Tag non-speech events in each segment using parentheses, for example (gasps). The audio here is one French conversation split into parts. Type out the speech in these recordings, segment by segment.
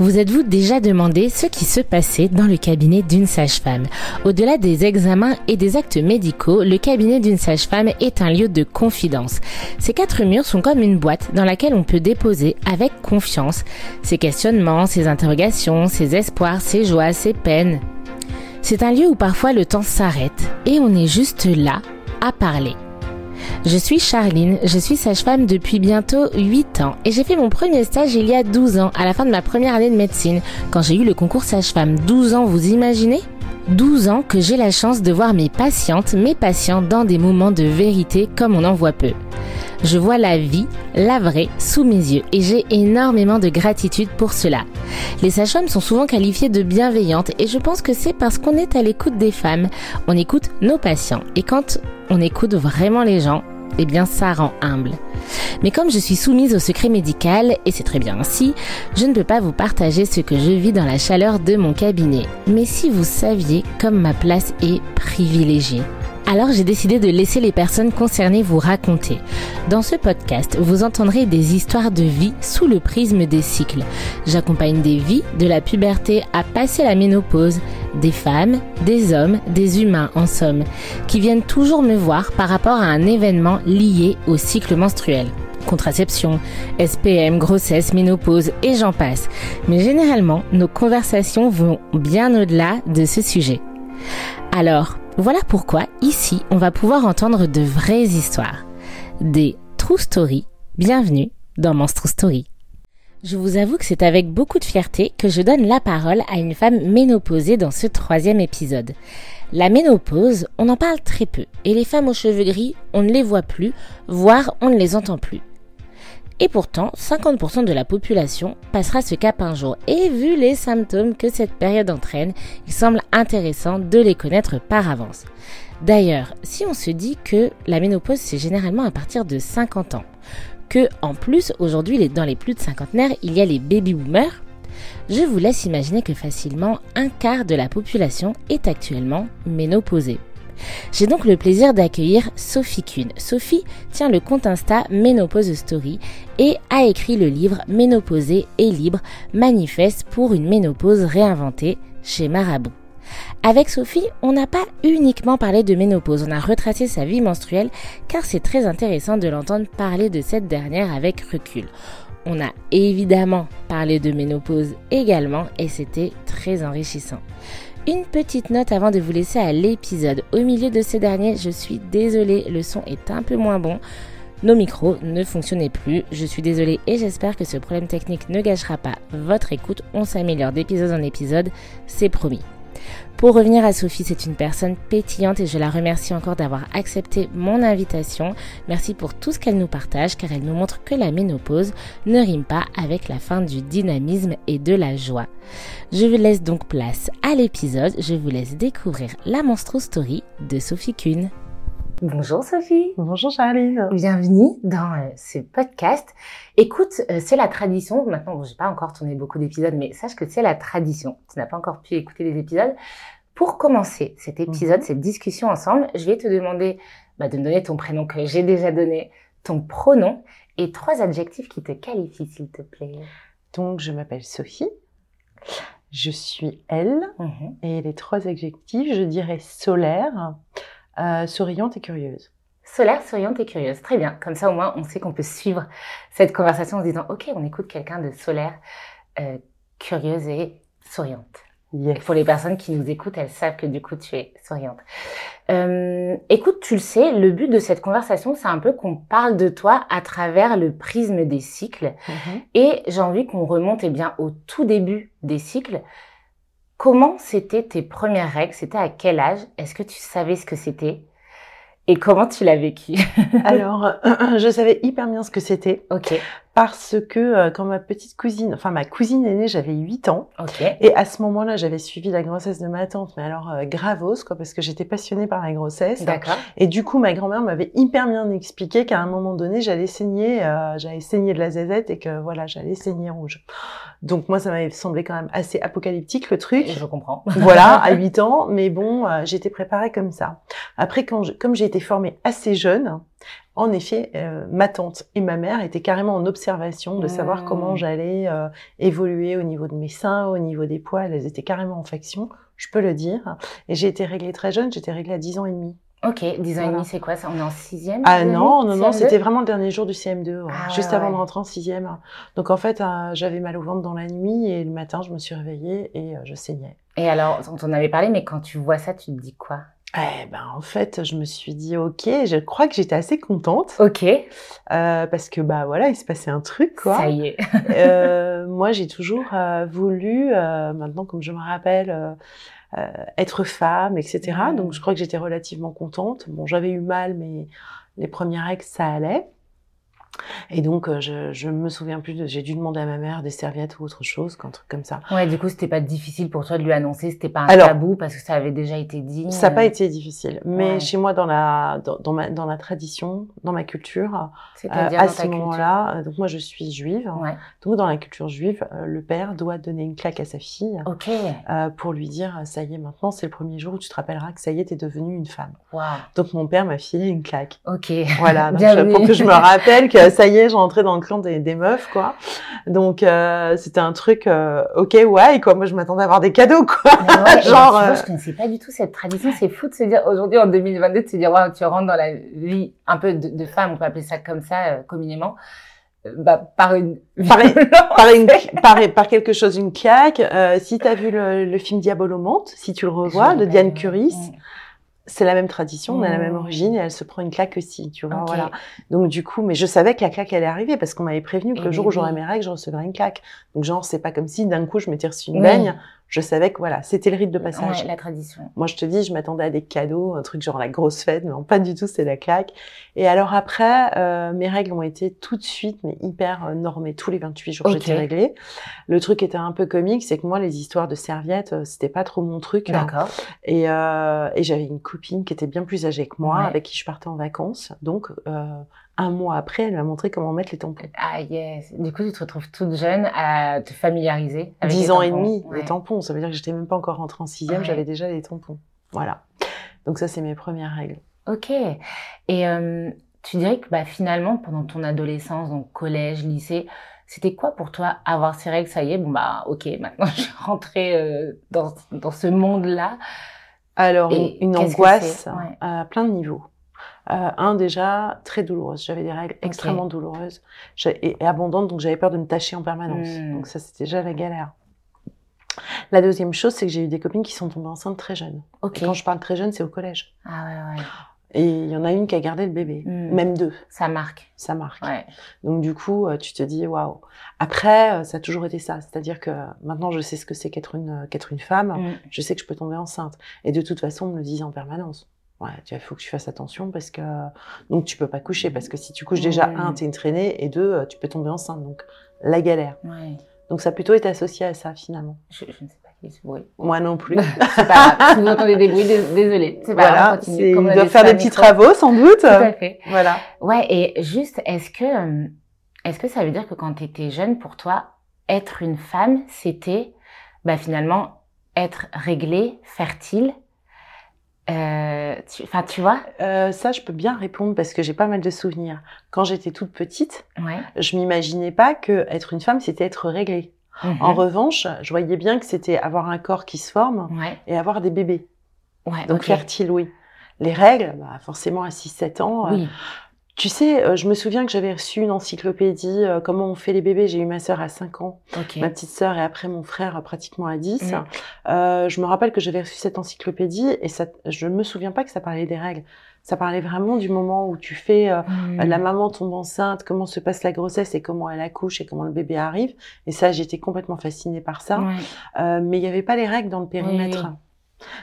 Vous êtes-vous déjà demandé ce qui se passait dans le cabinet d'une sage-femme? Au-delà des examens et des actes médicaux, le cabinet d'une sage-femme est un lieu de confidence. Ces quatre murs sont comme une boîte dans laquelle on peut déposer avec confiance ses questionnements, ses interrogations, ses espoirs, ses joies, ses peines. C'est un lieu où parfois le temps s'arrête et on est juste là à parler. Je suis Charline, je suis sage-femme depuis bientôt 8 ans et j'ai fait mon premier stage il y a 12 ans, à la fin de ma première année de médecine, quand j'ai eu le concours sage-femme. 12 ans, vous imaginez? 12 ans que j'ai la chance de voir mes patientes, mes patients dans des moments de vérité comme on en voit peu. Je vois la vie, la vraie, sous mes yeux et j'ai énormément de gratitude pour cela. Les sages-femmes sont souvent qualifiées de bienveillantes et je pense que c'est parce qu'on est à l'écoute des femmes, on écoute nos patients et quand on écoute vraiment les gens, eh bien ça rend humble. Mais comme je suis soumise au secret médical, et c'est très bien ainsi, je ne peux pas vous partager ce que je vis dans la chaleur de mon cabinet. Mais si vous saviez comme ma place est privilégiée. Alors j'ai décidé de laisser les personnes concernées vous raconter. Dans ce podcast, vous entendrez des histoires de vie sous le prisme des cycles. J'accompagne des vies de la puberté à passer la ménopause, des femmes, des hommes, des humains en somme, qui viennent toujours me voir par rapport à un événement lié au cycle menstruel contraception, SPM, grossesse, ménopause et j'en passe. Mais généralement, nos conversations vont bien au-delà de ce sujet. Alors, voilà pourquoi ici, on va pouvoir entendre de vraies histoires. Des true stories. Bienvenue dans Monstro Story. Je vous avoue que c'est avec beaucoup de fierté que je donne la parole à une femme ménopausée dans ce troisième épisode. La ménopause, on en parle très peu, et les femmes aux cheveux gris, on ne les voit plus, voire on ne les entend plus. Et pourtant, 50% de la population passera ce cap un jour. Et vu les symptômes que cette période entraîne, il semble intéressant de les connaître par avance. D'ailleurs, si on se dit que la ménopause c'est généralement à partir de 50 ans, que en plus aujourd'hui dans les plus de cinquantenaires il y a les baby boomers, je vous laisse imaginer que facilement un quart de la population est actuellement ménopausée. J'ai donc le plaisir d'accueillir Sophie Kuhn. Sophie tient le compte Insta Ménopause Story et a écrit le livre Ménopausée et libre, manifeste pour une ménopause réinventée chez Marabout. Avec Sophie, on n'a pas uniquement parlé de ménopause, on a retracé sa vie menstruelle car c'est très intéressant de l'entendre parler de cette dernière avec recul. On a évidemment parlé de ménopause également et c'était très enrichissant. Une petite note avant de vous laisser à l'épisode. Au milieu de ces derniers, je suis désolée, le son est un peu moins bon. Nos micros ne fonctionnaient plus. Je suis désolée et j'espère que ce problème technique ne gâchera pas votre écoute. On s'améliore d'épisode en épisode, c'est promis. Pour revenir à Sophie, c'est une personne pétillante et je la remercie encore d'avoir accepté mon invitation. Merci pour tout ce qu'elle nous partage car elle nous montre que la ménopause ne rime pas avec la fin du dynamisme et de la joie. Je vous laisse donc place à l'épisode. Je vous laisse découvrir la Monstro Story de Sophie Kuhn. Bonjour Sophie. Bonjour Charline. Bienvenue dans euh, ce podcast. Écoute, euh, c'est la tradition. Maintenant, bon, j'ai pas encore tourné beaucoup d'épisodes, mais sache que c'est la tradition. Tu n'as pas encore pu écouter les épisodes. Pour commencer cet épisode, mhm. cette discussion ensemble, je vais te demander bah, de me donner ton prénom que j'ai déjà donné, ton pronom et trois adjectifs qui te qualifient, s'il te plaît. Donc, je m'appelle Sophie. Je suis elle. Mhm. Et les trois adjectifs, je dirais solaire, euh, souriante et curieuse. Solaire, souriante et curieuse. Très bien. Comme ça, au moins, on sait qu'on peut suivre cette conversation en se disant, OK, on écoute quelqu'un de solaire, euh, curieuse et souriante. pour les personnes qui nous écoutent, elles savent que du coup, tu es souriante. Euh, écoute, tu le sais, le but de cette conversation, c'est un peu qu'on parle de toi à travers le prisme des cycles. Mm-hmm. Et j'ai envie qu'on remonte eh bien au tout début des cycles. Comment c'était tes premières règles? C'était à quel âge? Est-ce que tu savais ce que c'était? Et comment tu l'as vécu? (laughs) Alors, (clears throat) je savais hyper bien ce que c'était. Ok parce que euh, quand ma petite cousine, enfin ma cousine est née, j'avais 8 ans. Et à ce moment-là, j'avais suivi la grossesse de ma tante, mais alors euh, gravos, quoi, parce que j'étais passionnée par la grossesse. D'accord. Et du coup, ma grand-mère m'avait hyper bien expliqué qu'à un moment donné, j'allais saigner, euh, j'allais saigner de la zézette et que voilà, j'allais saigner rouge. Donc moi, ça m'avait semblé quand même assez apocalyptique le truc. je comprends. (laughs) voilà, (laughs) à 8 ans, mais bon, j'étais préparée comme ça. Après, quand comme j'ai été formée assez jeune, En effet, euh, ma tante et ma mère étaient carrément en observation de savoir comment Mmh. j'allais euh, évoluer au niveau de mes seins, au niveau des poils. Elles étaient carrément en faction, je peux le dire. Et j'ai été réglée très jeune, j'étais réglée à 10 ans et demi. Ok, 10 ans et demi, c'est quoi ça? On est en sixième Ah non, non, non, CM2? c'était vraiment le dernier jour du CM2, ouais, Ah ouais, juste avant ouais. de rentrer en sixième. Donc en fait, euh, j'avais mal au ventre dans la nuit et le matin, je me suis réveillée et je saignais. Et alors, on t'en avait parlé, mais quand tu vois ça, tu te dis quoi? Eh ben, en fait, je me suis dit, ok, je crois que j'étais assez contente Ok, euh, parce que bah voilà, il se passait un truc quoi. ça y est. Euh, (laughs) moi, j'ai toujours euh, voulu, euh, maintenant comme je me rappelle, euh, euh, être femme, etc. Mm. Donc je crois que j'étais relativement contente. Bon, j'avais eu mal, mais les premières règles, ça allait. Et donc, euh, je, je me souviens plus de. J'ai dû demander à ma mère des serviettes ou autre chose, qu'un truc comme ça. Ouais, du coup, c'était pas difficile pour toi de lui annoncer, c'était pas un Alors- tabou parce que ça avait déjà été dit. Ça n'a pas euh, été difficile, mais Ouais. chez moi, dans la dans, dans ma dans la tradition, dans ma culture, euh, à ce moment-là, euh, donc moi, je suis juive. Ouais. Donc dans la culture juive, le père doit donner une claque à sa fille. Ok. euh, pour lui dire ça y est maintenant c'est le premier jour où tu te rappelleras que ça y est t'es devenue une femme Waouh. donc mon père m'a filé une claque Ok. voilà (laughs) donc, je- pour que je me rappelle que ça y est j'entrais dans le clan des, des meufs quoi donc euh, c'était un truc euh, ok ouais quoi moi je m'attendais à avoir des cadeaux quoi ouais, (laughs) Genre, tu euh, je connaissais pas du tout cette tradition. C'est fou de se dire aujourd'hui en 2022 de se dire waouh, tu rentres dans la vie un peu de, de femme, on peut appeler ça comme ça euh, communément, euh, bah, par une Par- une, par, (laughs) par quelque chose une claque euh, si t'as vu le, le film Diabolomante si tu le revois de Diane. Curis. C'est la même tradition, on a la même Mm. origine et elle se prend une claque aussi, tu vois, voilà. Donc du coup, mais je savais que la claque allait arriver parce qu'on m'avait prévenu que Eh le jour oui, où j'aurais mes règles, je recevrais une claque. Donc genre, c'est pas comme si d'un coup je m'étais reçu une Oui. baigne. Je savais que voilà, c'était le rite de passage. Ouais, la tradition. Moi, je te dis, je m'attendais à des cadeaux, un truc genre la grosse fête, mais non, pas du tout, c'est la claque. Et alors après, euh, mes règles ont été tout de suite, mais hyper euh, normées. Tous les 28 jours, Ok. j'étais réglée. Le truc était un peu comique, c'est que moi, les histoires de serviettes, euh, c'était pas trop mon truc. hein. D'accord. Et, euh, et j'avais une copine qui était bien plus âgée que moi, Ouais. avec qui je partais en vacances. Donc, euh, un mois après, elle m'a montré comment mettre les tampons. Ah yes. Du coup, tu te retrouves toute jeune à te familiariser avec Dix les ans et demi, Ouais. les tampons. Ça veut dire que j'étais même pas encore rentrée en sixième, Ouais. j'avais déjà les tampons. Voilà. Donc ça, c'est mes premières règles. Ok. Et euh, tu dirais que bah, finalement, pendant ton adolescence, donc collège, lycée, c'était quoi pour toi avoir ces règles? Ça y est, bon bah ok, (laughs) maintenant je suis rentrée euh, dans, dans ce monde-là. Alors, Et une, angoisse Ouais. à plein de niveaux. Euh, un, déjà, très douloureuse. J'avais des règles extrêmement douloureuses et, et abondantes, donc j'avais peur de me tacher en permanence. Mm. Donc ça, c'était déjà la galère. La deuxième chose, c'est que j'ai eu des copines qui sont tombées enceintes très jeunes. Ok. Et quand je parle très jeune, c'est au collège. Ah ouais, ouais. Et il y en a une qui a gardé le bébé, Mm. même deux, Ça marque. ça marque. Ouais. Donc du coup, euh, tu te dis waouh. Après, euh, ça a toujours été ça, c'est-à-dire que maintenant je sais ce que c'est qu'être une qu'être une femme, Mm. je sais que je peux tomber enceinte. Et de toute façon, on me le disait en permanence. Ouais, il faut que tu fasses attention parce que donc tu peux pas coucher parce que si tu couches déjà Mm. un, t'es une traînée et deux, euh, tu peux tomber enceinte. Donc la galère. Ouais. Donc ça a plutôt été associé à ça finalement. Je, je ne sais pas qui est ce bruit. Moi non plus. (laughs) C'est pas grave. Si vous entendez des bruits, dés- désolé. C'est pas grave. voilà, continue. c'est- Comme on ils doivent faire des petits travaux sans doute. Tout à fait. Voilà. Ouais, et juste, est-ce que, euh, est-ce que ça veut dire que quand tu étais jeune, pour toi, être une femme, c'était bah, finalement être réglée, fertile euh, tu- Enfin, tu vois? Euh, ça, je peux bien répondre parce que j'ai pas mal de souvenirs. Quand j'étais toute petite, Ouais. je m'imaginais pas que être une femme, c'était être réglée. En Mhm. revanche, je voyais bien que c'était avoir un corps qui se forme Ouais, et avoir des bébés. ouais, Donc ok. fertile, oui. Les règles, bah, forcément à 6-7 ans. euh, Tu sais, euh, je me souviens que j'avais reçu une encyclopédie, euh, comment on fait les bébés. J'ai eu ma sœur à 5 ans, ok. ma petite sœur et après mon frère euh, pratiquement à 10. Mhm. Euh, je me rappelle que j'avais reçu cette encyclopédie et ça, je me souviens pas que ça parlait des règles. Ça parlait vraiment du moment où tu fais, euh, Hmm. la maman tombe enceinte, comment se passe la grossesse et comment elle accouche et comment le bébé arrive. Et ça, j'étais complètement fascinée par ça. Euh, mais il n'y avait pas les règles dans le périmètre.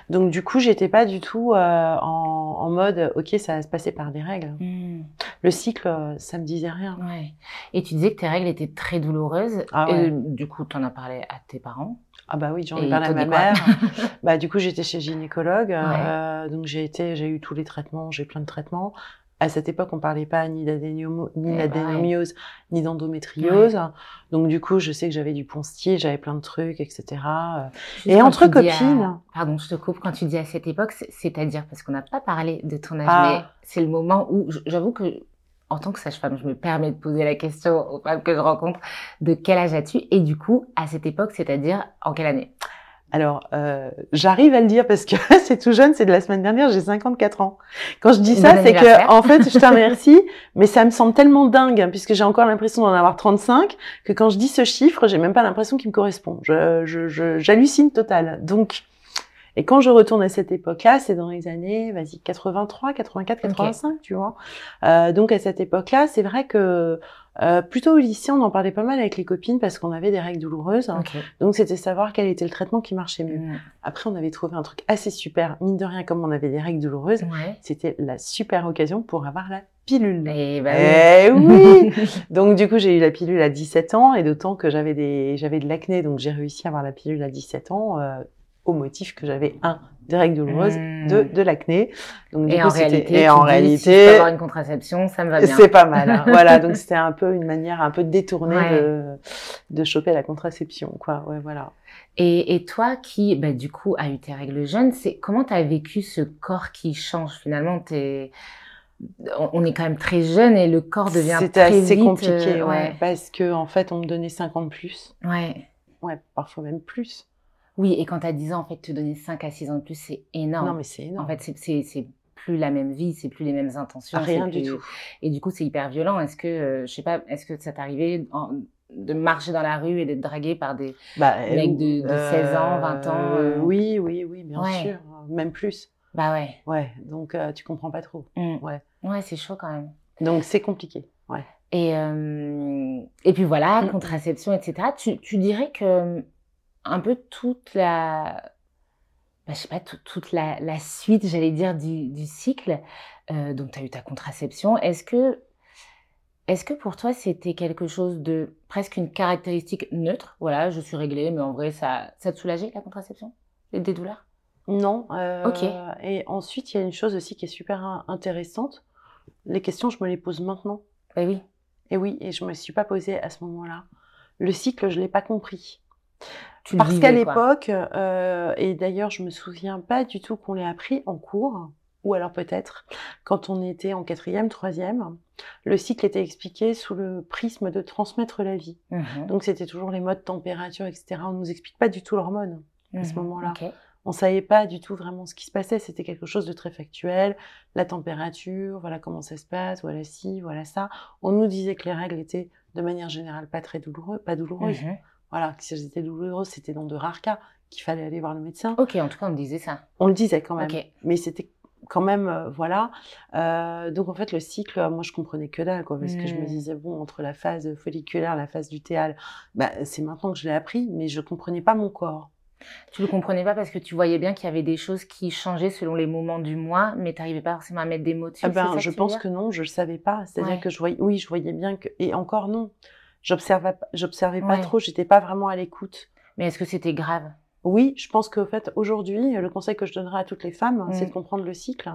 Donc du coup, j'étais pas du tout euh, en, en mode, ok, ça va se passer par des règles. Hmm. Le cycle, euh, ça me disait rien. Ouais. Et tu disais que tes règles étaient très douloureuses. Ah ouais. Et du coup, tu en as parlé à tes parents. Ah bah oui, j'en ai parlé à ma mère. (laughs) bah du coup, j'étais chez gynécologue, euh, donc j'ai été, j'ai eu tous les traitements, j'ai plein de traitements. À cette époque, on parlait pas ni Eh ben d'adénomiose, ni d'endométriose. Donc, du coup, je sais que j'avais du ponstier, j'avais plein de trucs, etc. Juste Et entre à- copines. Pardon, je te coupe. Quand tu dis à cette époque, c'est- c'est-à-dire parce qu'on n'a pas parlé de ton âge, Ah. mais c'est le moment où j'avoue que en tant que sage-femme, je me permets de poser la question aux femmes que je rencontre de quel âge as-tu? Et du coup, à cette époque, c'est-à-dire en quelle année? Alors, euh, j'arrive à le dire parce que (laughs) c'est tout jeune, c'est de la semaine dernière, j'ai 54 ans. Quand je dis ça, c'est que, en fait, je te (laughs) remercie, mais ça me semble tellement dingue, hein, puisque j'ai encore l'impression d'en avoir 35, que quand je dis ce chiffre, j'ai même pas l'impression qu'il me correspond. Je- j'hallucine total. Donc, et quand je retourne à cette époque-là, c'est dans les années, vas-y, 83, 84, 85, tu vois. Euh, donc, à cette époque-là, c'est vrai que, euh, plutôt au lycée, on en parlait pas mal avec les copines parce qu'on avait des règles douloureuses. Ok. Donc, c'était savoir quel était le traitement qui marchait mieux. Mm. Après, on avait trouvé un truc assez super. Mine de rien, comme on avait des règles douloureuses, Ouais. c'était la super occasion pour avoir la pilule. Et bah Eh oui (laughs) Donc du coup, j'ai eu la pilule à 17 ans et d'autant que j'avais des j'avais de l'acné, donc j'ai réussi à avoir la pilule à 17 ans euh, au motif que j'avais un des règles douloureuses, Mm. deux de l'acné. Donc du Et coup, en réalité, et en dis, si je peux réalité, avoir une contraception, ça me va bien. c'est pas mal. hein. (laughs) voilà, donc c'était un peu une manière un peu détournée Ouais. de de choper la contraception, quoi. Ouais, voilà. Et, et toi qui, bah, du coup, a eu tes règles jeunes, c'est comment tu as vécu ce corps qui change finalement? T'es... On est quand même très jeune et le corps devient C'était assez vite, compliqué, euh, ouais, parce que en fait, on me donnait 50 plus. ouais. Ouais, parfois même plus. Oui, et quand tu as 10 ans, en fait, te donner 5 à 6 ans de plus, c'est énorme. Non, mais c'est énorme. En fait, c'est- plus la même vie, c'est plus les mêmes intentions. rien du tout. Et du coup, c'est hyper violent. Est-ce que, euh, je sais pas, est-ce que ça t'arrivait en- de marcher dans la rue et d'être dragué par des... Bah, Mec euh, de- de 16 ans, 20 ans, euh? Oui, oui, oui, bien Ouais. sûr. Même plus. Bah ouais. Ouais, donc euh, tu comprends pas trop. Mm. Ouais. Ouais, c'est chaud quand même. Donc c'est compliqué. Ouais. Et, euh, et puis voilà, Mm. contraception, etc. Tu, tu dirais que un peu toute la, bah, je sais pas, tout- toute la, la suite, j'allais dire, du, du cycle, euh, donc tu as eu ta contraception, est-ce que, est-ce que pour toi c'était quelque chose de presque une caractéristique neutre? Voilà, je suis réglée, mais en vrai, ça, ça te soulageait la contraception? Et Des douleurs? Non. euh, Ok. Et ensuite, il y a une chose aussi qui est super in- intéressante. Les questions, je me les pose maintenant. Bah oui. Et oui, et je me suis pas posée à ce moment-là. Le cycle, je l'ai pas compris. Tu Parce qu'à l'époque, euh, et d'ailleurs, je me souviens pas du tout qu'on l'ait appris en cours, ou alors peut-être quand on était en quatrième, troisième, le cycle était expliqué sous le prisme de transmettre la vie. Mhm. Donc c'était toujours les modes température, etc. On nous explique pas du tout l'hormone. à ce Mhm. moment-là. Ok. On savait pas du tout vraiment ce qui se passait. C'était quelque chose de très factuel. La température, voilà comment ça se passe, voilà ci, voilà ça. On nous disait que les règles étaient de manière générale pas très douloureuses, pas douloureuses. Mhm. Voilà, si elles étaient douloureuses, c'était dans de rares cas qu'il fallait aller voir le médecin. Ok, en tout cas, on me disait ça. On le disait quand même, Ok. mais c'était quand même, euh, voilà. Euh, donc en fait, le cycle, moi je comprenais que dalle, quoi, parce que je me Mm. disais bon, entre la phase folliculaire, la phase lutéale, bah, c'est maintenant que je l'ai appris, mais je comprenais pas mon corps. Tu le comprenais pas parce que tu voyais bien qu'il y avait des choses qui changeaient selon les moments du mois, mais tu n'arrivais pas forcément à mettre des mots dessus. Ah ça ben, que je pense que non, je le savais pas. C'est-à-dire Ouais. que je voyais, oui, je voyais bien que, et encore non, j'observais, pas- trop, j'étais pas vraiment à l'écoute. Mais est-ce que c'était grave? Oui, je pense qu'en fait, aujourd'hui, le conseil que je donnerais à toutes les femmes, c'est Mm. de comprendre le cycle.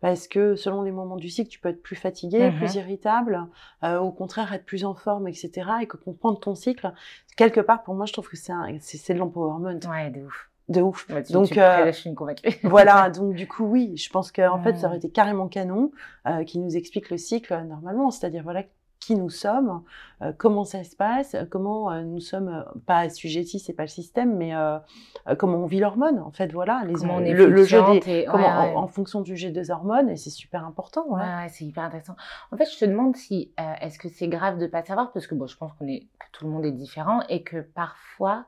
Parce que selon les moments du cycle, tu peux être plus fatigué, Mhm. plus irritable, euh, au contraire, être plus en forme, etc. Et que comprendre ton cycle, quelque part, pour moi, je trouve que c'est un- c'est c'est de l'empowerment. Ouais, de ouf. De ouf. Ouais, tu, Donc, tu euh, je (laughs) voilà, (laughs) donc du coup, oui, je pense qu'en fait, ça Mm. aurait été carrément canon, euh, qui nous explique le cycle euh, normalement, c'est-à-dire voilà qui nous sommes, euh, comment ça se passe, euh, comment euh, nous sommes pas assujettis, c'est pas le système, mais euh, comment on vit l'hormone, en fait, voilà, les on est le jeu des, fluctuante et- comment ouais, ouais. En, en fonction du jet des hormones, et c'est super important. Ouais, c'est hyper intéressant. En fait, je te demande si est-ce que c'est grave de pas savoir parce que bon, je pense qu'on est que tout le monde est différent et que parfois,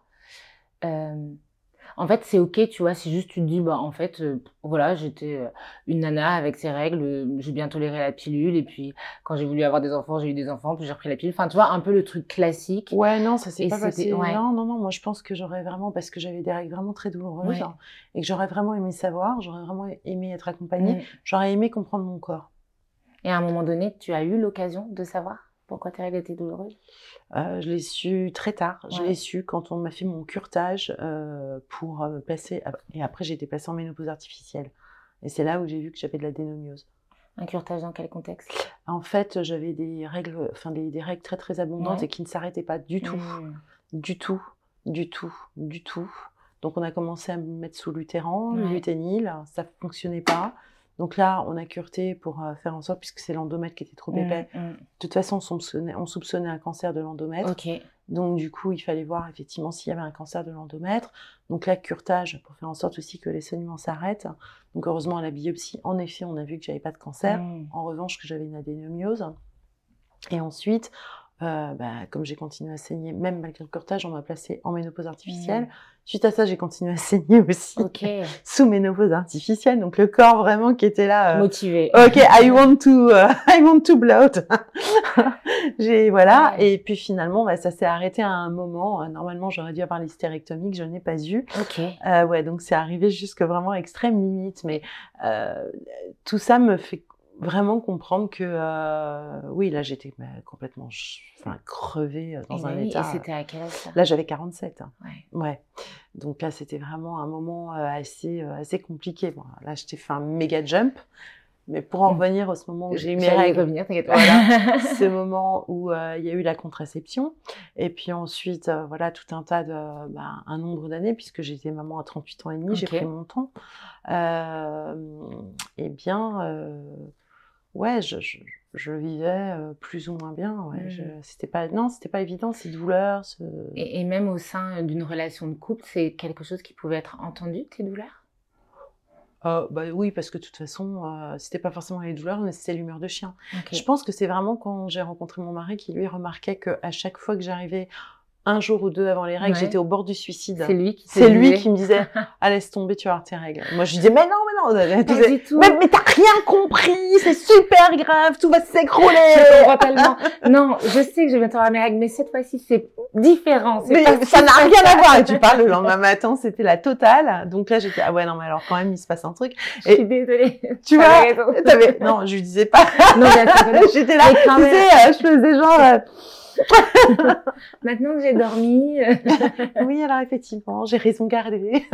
en fait, c'est ok, tu vois, si juste tu te dis bah en fait, euh, voilà, j'étais euh, une nana avec ses règles, euh, j'ai bien toléré la pilule et puis quand j'ai voulu avoir des enfants, j'ai eu des enfants, puis j'ai repris la pilule. Enfin, tu vois, un peu le truc classique. Ouais, non, ça s'est Et pas passé. ouais. Non, non, non, moi je pense que j'aurais vraiment, parce que j'avais des règles vraiment très douloureuses, Ouais. hein, et que j'aurais vraiment aimé savoir, j'aurais vraiment aimé être accompagnée, Mm. j'aurais aimé comprendre mon corps. Et à un moment donné, tu as eu l'occasion de savoir? Pourquoi tes règles étaient douloureuses? Euh, je l'ai su très tard. Je Ouais. l'ai su quand on m'a fait mon curtage euh, pour euh, passer. Et après, j'ai été passée en ménopause artificielle. Et c'est là où j'ai vu que j'avais de la dénomiose. Un curtage dans quel contexte? En fait, j'avais des règles, enfin des, des règles très très abondantes Ouais. et qui ne s'arrêtaient pas du tout, Mmh. du tout, du tout, du tout. Donc on a commencé à me mettre sous lutéran, le Ouais. luténil, ça fonctionnait pas. Donc là, on a curté pour euh, faire en sorte, puisque c'est l'endomètre qui était trop épais. Mmh, mmh. De toute façon, on soupçonnait, on soupçonnait un cancer de l'endomètre. Donc du coup, il fallait voir effectivement s'il y avait un cancer de l'endomètre. Donc là, curtage pour faire en sorte aussi que les saignements s'arrêtent. Donc heureusement, à la biopsie, en effet, on a vu que j'avais pas de cancer. Mmh. En revanche, que j'avais une adénomiose. Et ensuite, euh, bah, comme j'ai continué à saigner, même malgré le curtage, on m'a placé en ménopause artificielle. Suite à ça, j'ai continué à saigner aussi Ok. (laughs) sous ménopause artificielle. Donc le corps vraiment qui était là. euh, Motivé. Ok, I want to, euh, (laughs) I want to bloat. (laughs) j'ai voilà, Ouais. et puis finalement, bah, ça s'est arrêté à un moment. Euh, Normalement, j'aurais dû avoir l'hystérectomie que je n'ai pas eu. Ok. Euh, ouais, donc c'est arrivé jusque vraiment extrême limite, mais euh, tout ça me fait vraiment comprendre que euh, oui, là j'étais bah, complètement, enfin crevée euh, Et dans bah un oui, état. Et c'était à quel âge ça? Là, j'avais 47. hein. Ouais. Ouais. Donc là, c'était vraiment un moment euh, assez, euh, assez compliqué. Bon, là, je t'ai fait un méga jump. Mais pour en Mm. revenir au ce moment où j'ai eu mes règles, revenir. Voilà. (laughs) ce moment où il y a eu la contraception, et puis ensuite, voilà, tout un tas de, bah, un nombre d'années, puisque j'étais maman à 38 ans et demi, j'ai pris mon temps. Eh bien, ouais, je, je, je vivais euh, plus ou moins bien. Ouais. Mm. Je- C'était pas, non, c'était pas évident, ces douleurs. Ce... Et, et même au sein d'une relation de couple, c'est quelque chose qui pouvait être entendu, tes douleurs? Euh, bah oui, parce que de toute façon, euh, c'était pas forcément les douleurs, mais c'était l'humeur de chien. Je pense que c'est vraiment quand j'ai rencontré mon mari qui lui remarquait que à chaque fois que j'arrivais un jour ou deux avant les règles, Ouais. j'étais au bord du suicide. C'est lui qui C'est lui qui me disait (laughs) ah, laisse tomber, tu vas avoir tes règles. Moi je lui disais mais non, mais non, disait, du tout. mais, mais t'as rien compris, c'est super grave, tout va s'écrouler. Je comprends tellement. Non, je sais que je vais bientôt avoir mes règles, mais cette fois-ci, c'est différent. Mais pas ça n'a rien à voir. Et tu parles le lendemain matin, c'était la totale. Donc là j'étais ah ouais non mais alors quand même il se passe un truc. Je suis désolée. Tu vois, t'avais- non je lui disais pas. Non. (laughs) J'étais là, tu sais, euh, je faisais genre. (laughs) Maintenant que j'ai dormi, (laughs) Oui, alors effectivement, j'ai raison gardée.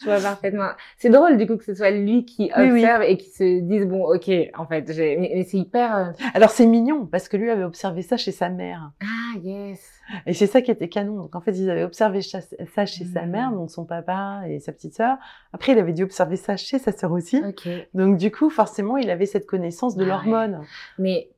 je vois parfaitement. C'est drôle du coup que ce soit lui qui Oui, oui. observe et qui se dise bon, ok, en fait, j'ai- mais, mais c'est hyper. euh, Alors c'est mignon parce que lui avait observé ça chez sa mère. Ah yes. Et c'est ça qui était canon. Donc en fait, ils avaient observé ça chez sa Mm. mère, donc son papa et sa petite sœur. Après, il avait dû observer ça chez sa sœur aussi. Ok. Donc du coup, forcément, il avait cette connaissance de Ah ouais. l'hormone. Mais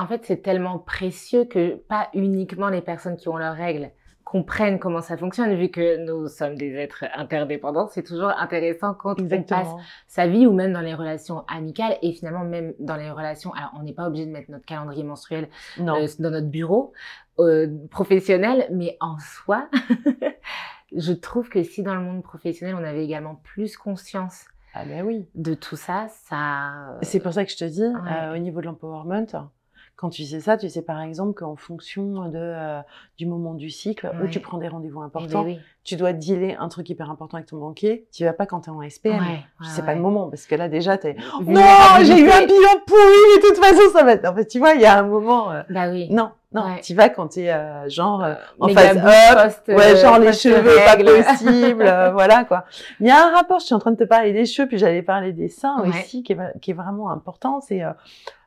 en fait, c'est tellement précieux que pas uniquement les personnes qui ont leurs règles comprennent comment ça fonctionne, vu que nous sommes des êtres interdépendants. C'est toujours intéressant quand on passe Exactement. sa vie ou même dans les relations amicales et finalement même dans les relations. Alors, on n'est pas obligé de mettre notre calendrier menstruel euh, dans notre bureau euh, professionnel, mais en soi, (laughs) je trouve que si dans le monde professionnel, on avait également plus conscience Ah ben oui. de tout ça, ça. C'est pour ça que je te dis, Ouais. euh, au niveau de l'empowerment, quand tu sais ça, tu sais par exemple qu'en fonction de, euh, du moment du cycle où tu prends des rendez-vous Eh ben importants, oui. tu dois dealer un truc hyper important avec ton banquier, tu vas pas quand tu es en SPM. Ouais, ouais, c'est pas le moment parce que là déjà t'es (gasps) non Vulnérabilité. j'ai eu un bilan pourri mais de toute façon ça va être en fait tu vois il y a un moment euh, Bah oui. non non tu vas quand t'es euh, genre euh, en phase up post, ouais euh, genre les cheveux pas règles. possible euh, (laughs) voilà quoi il y a un rapport je suis en train de te parler des cheveux puis j'allais parler des seins aussi qui est, qui est vraiment important c'est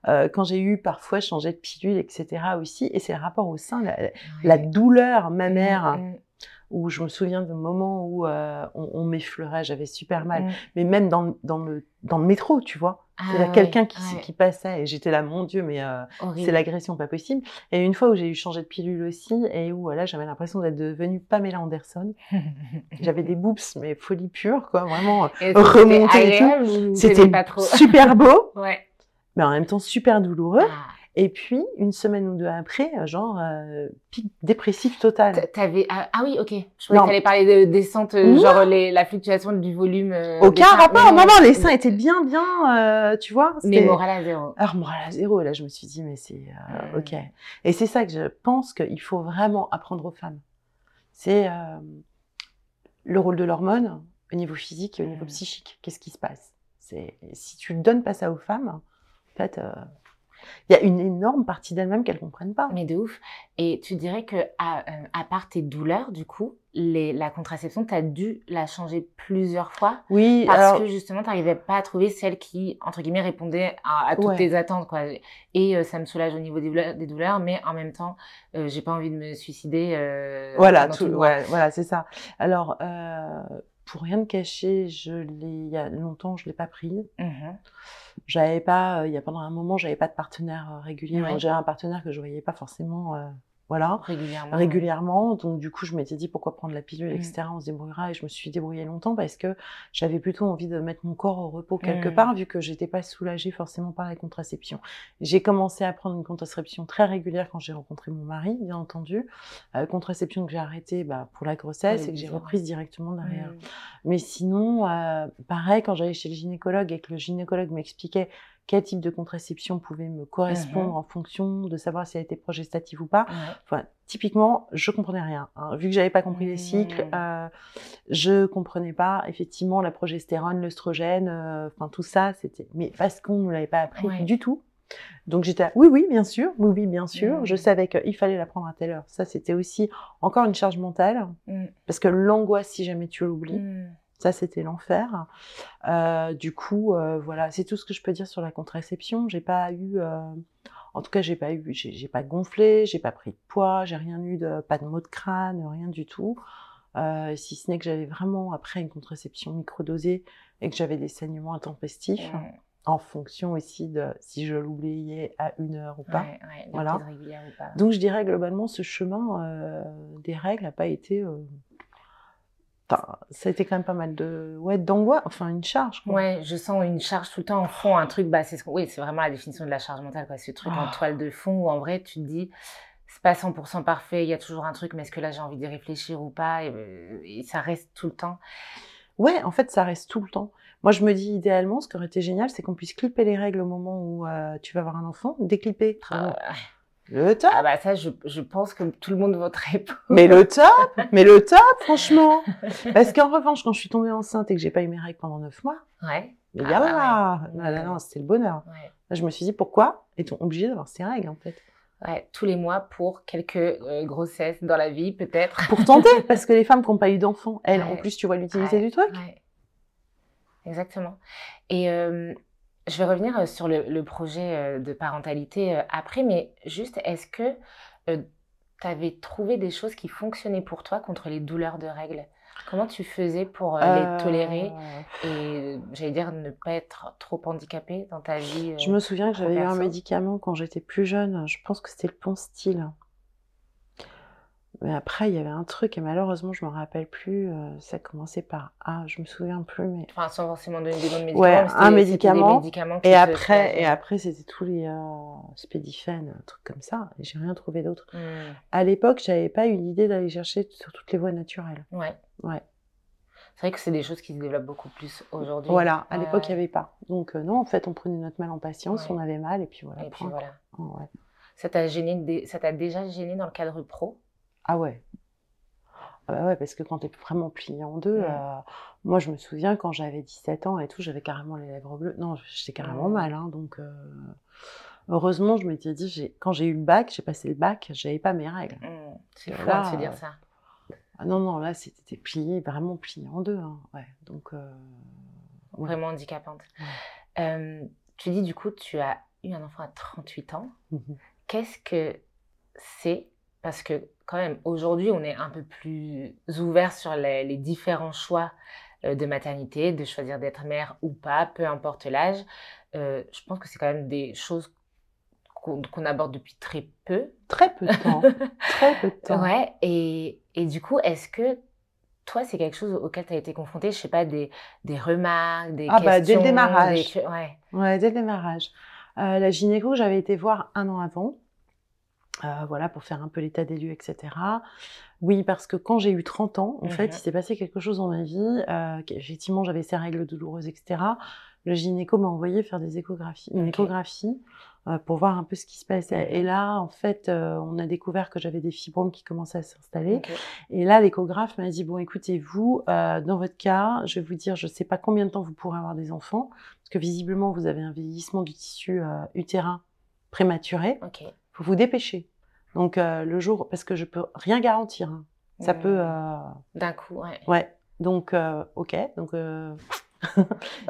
euh, quand j'ai eu parfois changé de pilule etc aussi et c'est le rapport au sein la, la douleur mammaire Mm, où je me souviens d'un moment où euh, on, on m'effleurait, j'avais super mal. mm. Mais même dans, le- dans, le, dans le métro, tu vois. Ah C'est-à-dire ouais, quelqu'un qui, ouais, qui passait et j'étais là, mon Dieu, mais euh, c'est l'agression pas possible. Et une fois où j'ai eu changé de pilule aussi et où là j'avais l'impression d'être devenue Pamela Anderson. (laughs) J'avais des boobs, mais folie pure, quoi, vraiment. C'était et tout. C'était t'aimais pas trop? super beau, (laughs) Ouais. Mais en même temps super douloureux. Ah. Et puis, une semaine ou deux après, euh, genre, euh, pic dépressif total. T'avais ah, ah oui ok. Je croyais que t'allais parler de descente euh, Non. genre les, la fluctuation du volume. euh, Aucun rapport, non, non, les seins étaient bien, bien, euh, tu vois. Mais moral à zéro. Alors, moral à zéro, là, je me suis dit, mais c'est euh, Mm. ok. Et c'est ça que je pense qu'il faut vraiment apprendre aux femmes. C'est euh, le rôle de l'hormone au niveau physique et au niveau Mm. psychique. Qu'est-ce qui se passe? C'est si tu donnes pas ça aux femmes, en fait, euh, Il y a une énorme partie d'elles-mêmes qu'elles comprennent pas. Mais de ouf. Et tu dirais que à, euh, à part tes douleurs, du coup, les, la contraception, tu as dû la changer plusieurs fois? Oui, parce alors, que justement, tu n'arrivais pas à trouver celle qui, entre guillemets, répondait à, à toutes Ouais. tes attentes. Quoi. Et euh, ça me soulage au niveau des douleurs, des douleurs mais en même temps, euh, j'ai pas envie de me suicider. euh, voilà, tout, ouais, voilà, c'est ça. Alors, pour rien de cacher, je l'ai, il y a longtemps, je l'ai pas prise. Mhm. J'avais pas, euh, il y a pendant un moment, j'avais pas de partenaire euh, régulier. Ouais. J'avais un partenaire que je voyais pas forcément, euh, voilà, Régulièrement. régulièrement. Donc du coup, je m'étais dit pourquoi prendre la pilule, etc. On se débrouillera et je me suis débrouillée longtemps parce que j'avais plutôt envie de mettre mon corps au repos quelque Mm. part vu que j'étais pas soulagée forcément par la contraception. J'ai commencé à prendre une contraception très régulière quand j'ai rencontré mon mari, bien entendu. Euh, contraception que j'ai arrêtée bah, pour la grossesse et que j'ai reprise directement derrière. Mhm. Mais sinon, euh, pareil, quand j'allais chez le gynécologue et que le gynécologue m'expliquait quel type de contraception pouvait me correspondre Mhm. en fonction de savoir si elle était progestative ou pas, enfin, typiquement, je comprenais rien. hein. Vu que j'avais pas compris les cycles, Mhm. euh, je comprenais pas effectivement la progestérone, l'œstrogène, euh, enfin tout ça, c'était. Mais parce qu'on ne l'avait pas appris Ouais. du tout. Donc j'étais, là, oui, oui, bien sûr, oui, oui, bien sûr. Mhm. Je savais qu'il fallait la prendre à telle heure. Ça, c'était aussi encore une charge mentale, Mhm. parce que l'angoisse, si jamais tu l'oublies. Ça, c'était l'enfer. Euh, du coup, euh, voilà, c'est tout ce que je peux dire sur la contraception. J'ai pas eu, euh, en tout cas, j'ai pas eu, j'ai pas gonflé, j'ai pas pris de poids, j'ai rien eu de, pas de maux de crâne, rien du tout. Si ce n'est que j'avais vraiment après une contraception microdosée et que j'avais des saignements intempestifs en fonction aussi de si je l'oubliais à une heure ou pas. Ouais, ouais, de Voilà. ou pas. Donc je dirais globalement ce chemin des règles n'a pas été. Enfin, ça a été quand même pas mal de ouais d'angoisse, enfin une charge. Quoi. Ouais, je sens une charge tout le temps en fond, un truc, bah, c'est ce oui, c'est vraiment la définition de la charge mentale, quoi. Ce truc en Ah. toile de fond où en vrai, tu te dis, c'est pas 100% parfait, il y a toujours un truc, mais est-ce que là j'ai envie d'y réfléchir ou pas? Et, euh, et ça reste tout le temps. Ouais, en fait, ça reste tout le temps. Moi, je me dis idéalement, ce qui aurait été génial, c'est qu'on puisse clipper les règles au moment où euh, tu vas avoir un enfant, déclipper. Ah, Le top. ah bah ça, je, je pense que tout le monde voterait pour. Mais le top, mais le top, (laughs) franchement. Parce qu'en revanche, quand je suis tombée enceinte et que j'ai pas eu mes règles pendant neuf mois, Ouais, mais Ah là, bah ouais. là, non, c'était le bonheur. ouais. Là, je me suis dit, pourquoi est-on obligé d'avoir ces règles, en fait? Ouais, tous les mois pour quelques euh, grossesses dans la vie, peut-être. Pour tenter, (laughs) parce que les femmes qui n'ont pas eu d'enfants, elles, en plus, tu vois l'utilité du truc. ouais. Exactement. Et euh, je vais revenir sur le, le projet de parentalité après, mais juste, est-ce que tu avais trouvé des choses qui fonctionnaient pour toi contre les douleurs de règles? Comment tu faisais pour euh, les tolérer et, j'allais dire, ne pas être trop handicapée dans ta vie euh, Je me souviens que j'avais eu un médicament quand j'étais plus jeune. Je pense que c'était le pont style. Mais après, il y avait un truc, et malheureusement, je me rappelle plus. euh, ça commençait par A, je me souviens plus. Mais... Enfin, sans forcément donner des noms de médicaments. Ouais, un médicament, médicaments Et après, et après c'était tous les euh, spédifènes, un truc comme ça. Et j'ai rien trouvé d'autre. Hmm, À l'époque, j'avais pas eu l'idée d'aller chercher sur toutes les voies naturelles. ouais. Ouais. C'est vrai que c'est des choses qui se développent beaucoup plus aujourd'hui. Voilà, à Ouais, l'époque, il ouais. n'y avait pas. Donc, euh, non, en fait, on prenait notre mal en patience, Ouais. on avait mal, et puis voilà. Et puis voilà. ouais. Ça t'a gêné, ça t'a déjà gêné dans le cadre pro? Ah ouais. Ah bah ouais, parce que quand t'es vraiment plié en deux, euh, moi je me souviens quand j'avais 17 ans et tout, j'avais carrément les lèvres bleues. Non, j'étais carrément mal, hein, donc euh, heureusement je m'étais dit, quand j'ai eu le bac, j'ai passé le bac, j'avais pas mes règles. Hmm, C'est fou de se dire euh, ça. Ah non, non, là c'était plié, vraiment plié en deux. Hein, ouais, donc euh. Vraiment handicapante. Tu dis du coup, tu as eu un enfant à 38 ans. Mhm. Qu'est-ce que c'est Parce que quand même, aujourd'hui, on est un peu plus ouvert sur les, les différents choix euh, de maternité, de choisir d'être mère ou pas, peu importe l'âge. Euh, je pense que c'est quand même des choses qu'on aborde depuis très peu. Très peu de temps, très peu de (laughs) temps. Ouais, et, et du coup, est-ce que toi, c'est quelque chose auquel tu as été confrontée, je sais pas, des, des remarques, des Ah bah, dès questions le démarrage. des ouais. Ouais, dès le démarrage. Euh, la gynéco, j'avais été voir un an avant, euh, voilà, pour faire un peu l'état des lieux, etc. Oui, parce que quand j'ai eu 30 ans, en fait, Mhm. il s'est passé quelque chose dans ma vie. Euh, effectivement, j'avais ces règles douloureuses, etc. Le gynéco m'a envoyé faire des échographies, une échographie euh, pour voir un peu ce qui se passait. Et là, en fait, on a découvert que j'avais des fibromes qui commençaient à s'installer. Et là, l'échographe m'a dit, bon, écoutez, vous, dans votre cas, je vais vous dire, je ne sais pas combien de temps vous pourrez avoir des enfants, parce que visiblement, vous avez un vieillissement du tissu utérin prématuré. Faut vous dépêcher. Donc euh, le jour, parce que je peux rien garantir. hein. Ça peut, euh, D'un coup, ouais. ouais. Donc euh, ok, donc euh,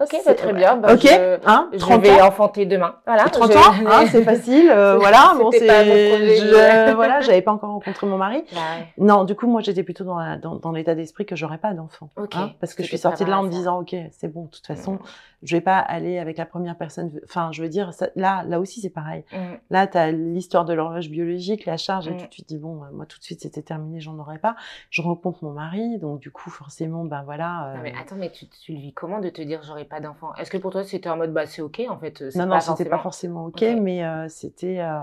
Ok, C'est- bah, très bien. Bah, ok, Je, hein, je 30 vais ans. enfanter demain. Voilà. 30 je- ans, hein, (laughs) c'est facile, euh, voilà. Bon, c'est, je- mais- voilà, j'avais pas encore rencontré mon mari. Bah ouais. Non, du coup, moi, j'étais plutôt dans, la- dans, dans l'état d'esprit que j'aurais pas d'enfant. Hein, parce que je suis sortie de là en me disant, ok, c'est bon, de toute façon, je vais pas aller avec la première personne. Enfin, je veux dire, ça- là, là aussi, c'est pareil. Mm. Là, tu as l'histoire de l'horloge biologique, la charge, et Mm. tout. Tu te dis, bon, euh, moi, tout de suite, c'était terminé, j'en aurais pas. Je rencontre mon mari, donc du coup, forcément, ben voilà. euh, Non, mais attends, mais tu, tu le vis comment de te dire j'aurai pas d'enfant Est-ce que pour toi c'était en mode bah c'est ok en fait c'est non, non, c'était pas forcément- ok, mais euh, c'était. euh,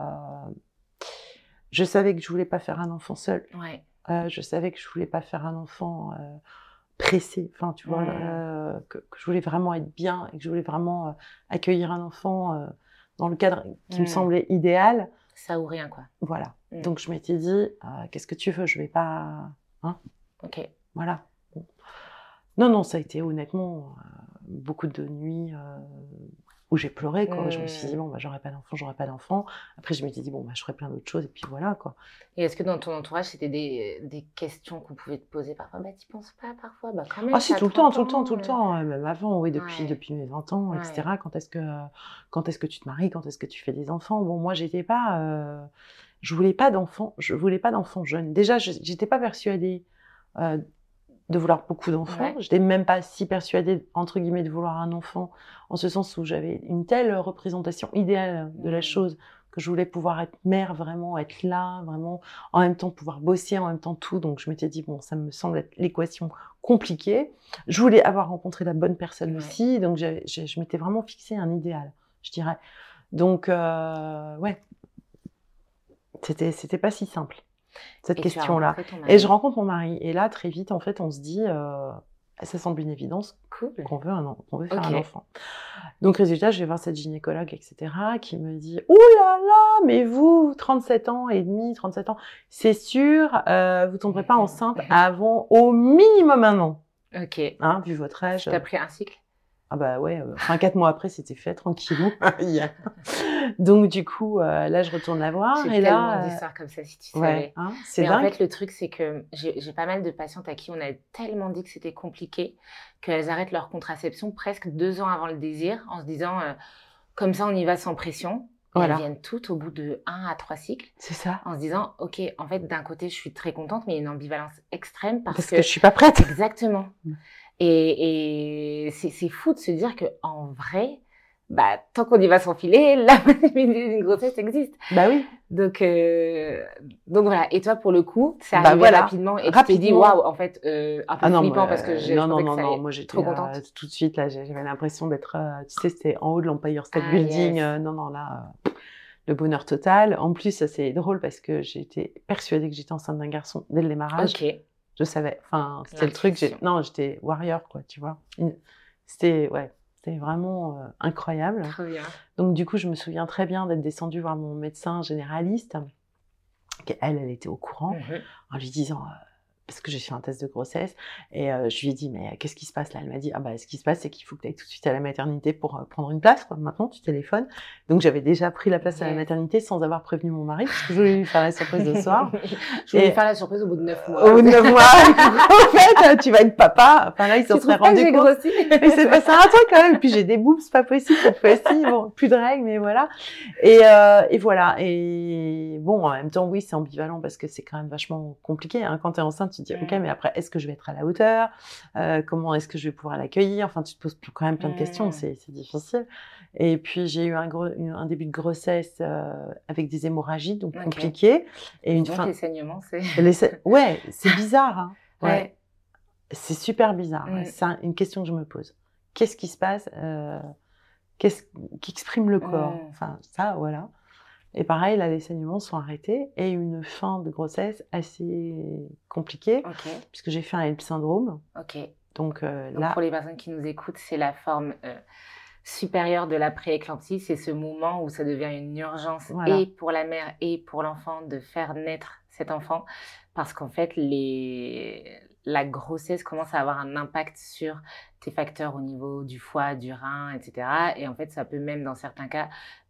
Je savais que je voulais pas faire un enfant seul. Ouais. Euh, je savais que je voulais pas faire un enfant euh, pressé. Enfin, tu vois, euh, que, que je voulais vraiment être bien et que je voulais vraiment euh, accueillir un enfant euh, dans le cadre qui me semblait idéal. Ça ou rien quoi. Voilà. Mm. Donc je m'étais dit, euh, qu'est-ce que tu veux? Je vais pas. Ok. Voilà. Bon. Non, non, ça a été honnêtement euh, beaucoup de nuits euh, où j'ai pleuré. Quoi. Je me suis dit, bon, bah, j'aurai pas d'enfant, j'aurai pas d'enfant. Après, je m'étais dit, bon, bah, je ferai plein d'autres choses et puis voilà. quoi. Et est-ce que dans ton entourage c'était des, des questions qu'on pouvait te poser parfois Bah t'y penses pas parfois? Bah quand même. Ah si, tout le temps, 30 tout le temps, tout le temps, euh, même avant, oui, depuis, Ouais. depuis mes 20 ans, Ouais. etc. Quand est-ce que, quand est-ce que tu te maries, quand est-ce que tu fais des enfants? Bon, moi, j'étais pas, euh, je voulais pas d'enfants, je voulais pas d'enfants jeunes. Déjà, j'étais pas persuadée euh, de vouloir beaucoup d'enfants. Ouais. J'étais même pas si persuadée, entre guillemets, de vouloir un enfant, en ce sens où j'avais une telle représentation idéale de la Mhm. chose que je voulais pouvoir être mère, vraiment être là, vraiment, en même temps pouvoir bosser, en même temps tout. Donc je m'étais dit, bon, ça me semble être l'équation compliquée. Je voulais avoir rencontré la bonne personne Ouais. aussi, donc je m'étais vraiment fixé un idéal, je dirais. Donc, euh, ouais, c'était c'était pas si simple, cette Et tu as question-là. Et je rencontre mon mari, et là, très vite, en fait, on se dit, euh, ça semble une évidence Cool. qu'on veut, un, veut faire un enfant. Donc, résultat, je vais voir cette gynécologue, etc., qui me dit Ouh là là, mais vous, 37 ans et demi, 37 ans, c'est sûr, euh, vous tomberez pas enceinte (laughs) avant au minimum un an, Ok. hein, vu votre âge. T'as pris un cycle? Ah bah ouais, euh, enfin quatre mois après, c'était fait, tranquillou. (laughs) Yeah. Donc, du coup, euh, là, je retourne la voir, J'ai et tellement là. d'histoires comme ça si tu euh, savais. ouais, hein, c'est Mais en dingue. fait, le truc, c'est que j'ai pas mal de patientes à qui on a tellement dit que c'était compliqué qu'elles arrêtent leur contraception presque deux ans avant le désir en se disant euh, comme ça, on y va sans pression. Voilà. Elles viennent toutes au bout de un à trois cycles C'est ça. en se disant ok, en fait, d'un côté, je suis très contente, mais il y a une ambivalence extrême parce, Parce que, que je suis pas prête. exactement. Et, et c'est fou de se dire que en vrai, bah tant qu'on y va sans filer, (laughs) la une grossesse existe. Bah oui. Donc, euh, donc voilà. Et toi, pour le coup, c'est Bah arrivé voilà. rapidement et tu t'es dit, waouh, en fait, euh, un peu Ah non, flippant parce que euh, j'ai non, non, non, ça non, moi j'étais trop contente. tout de suite là, j'avais l'impression d'être, tu sais, c'était en haut de l'Empire State Ah, Building. yes. non, non, là, le bonheur total. En plus, ça, c'est drôle parce que j'étais persuadée que j'étais enceinte d'un garçon dès le démarrage. Ok. Je savais. Enfin, c'était le truc. Non, j'étais warrior, quoi, tu vois. C'était, ouais, c'était vraiment euh, incroyable. Bien. Donc, du coup, je me souviens très bien d'être descendue voir mon médecin généraliste. Elle, elle était au courant Mhm. en lui disant parce que j'ai fait un test de grossesse et euh, je lui ai dit mais qu'est-ce qui se passe là? Elle m'a dit ah bah ce qui se passe c'est qu'il faut que tu ailles tout de suite à la maternité pour euh, prendre une place quoi. Maintenant tu téléphones. Donc j'avais déjà pris la place à la maternité sans avoir prévenu mon mari parce que je voulais lui faire la surprise ce soir. (laughs) je voulais Et- faire la surprise au bout de neuf mois. Au bout de neuf mois, (laughs) en fait, tu vas être papa. Enfin là, ils Tu s'en rendus j'ai compte. grossi Il s'est passé un truc quand même. Et puis j'ai des boobs, c'est pas possible cette fois-ci. Bon, plus de règles, mais voilà. Et, euh, et voilà. Et bon, en même temps, oui, c'est ambivalent parce que c'est quand même vachement compliqué. Hein. Quand tu es enceinte, tu te dis, Mm. ok, mais après, est-ce que je vais être à la hauteur? Euh, Comment est-ce que je vais pouvoir l'accueillir? Enfin, tu te poses quand même plein de Mm. questions. C'est c'est difficile. Et puis j'ai eu un, gros, une- un début de grossesse euh, avec des hémorragies, donc Ok. compliqué. Et une Donc, fin. les saignements, c'est. (laughs) Ouais, c'est (laughs) bizarre. Hein. Ouais. Ouais. C'est super bizarre. Mm. C'est un- une question que je me pose. Qu'est-ce qui se passe euh, Qu'est-ce qui exprime le corps? Mm. Enfin, ça, voilà. Et pareil, là, les saignements sont arrêtés et une fin de grossesse assez compliquée puisque j'ai fait un HELP syndrome. Ok. Donc euh, Donc, là, pour les personnes qui nous écoutent, c'est la forme euh, supérieure de la prééclampsie. C'est ce moment où ça devient une urgence Voilà. et pour la mère et pour l'enfant de faire naître cet enfant. Parce qu'en fait, les... la grossesse commence à avoir un impact sur tes facteurs au niveau du foie, du rein, etc. Et en fait, ça peut même, dans certains cas,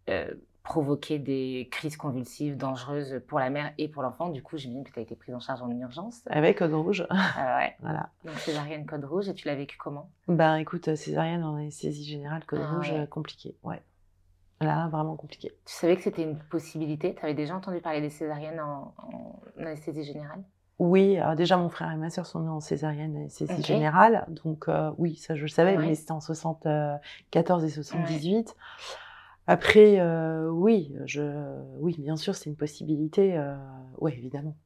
euh, provoquer des crises convulsives dangereuses pour la mère et pour l'enfant. Du coup, j'imagine que tu as été prise en charge en urgence. Avec code rouge. Ah ouais. (laughs) voilà. Donc césarienne code rouge et tu l'as vécu comment? Ben écoute, césarienne en anesthésie générale, code Ah rouge, ouais. euh, compliqué. Ouais. Là, vraiment compliqué. Tu savais que c'était une possibilité? Tu avais déjà entendu parler des césariennes en, en anesthésie générale? Oui, alors déjà mon frère et ma sœur sont nés en césarienne anesthésie Ok. générale, donc euh, oui, ça je le savais, Ouais. mais c'était en 74 et 78. Après, euh, oui, je, oui, bien sûr, c'est une possibilité. Euh, oui, évidemment.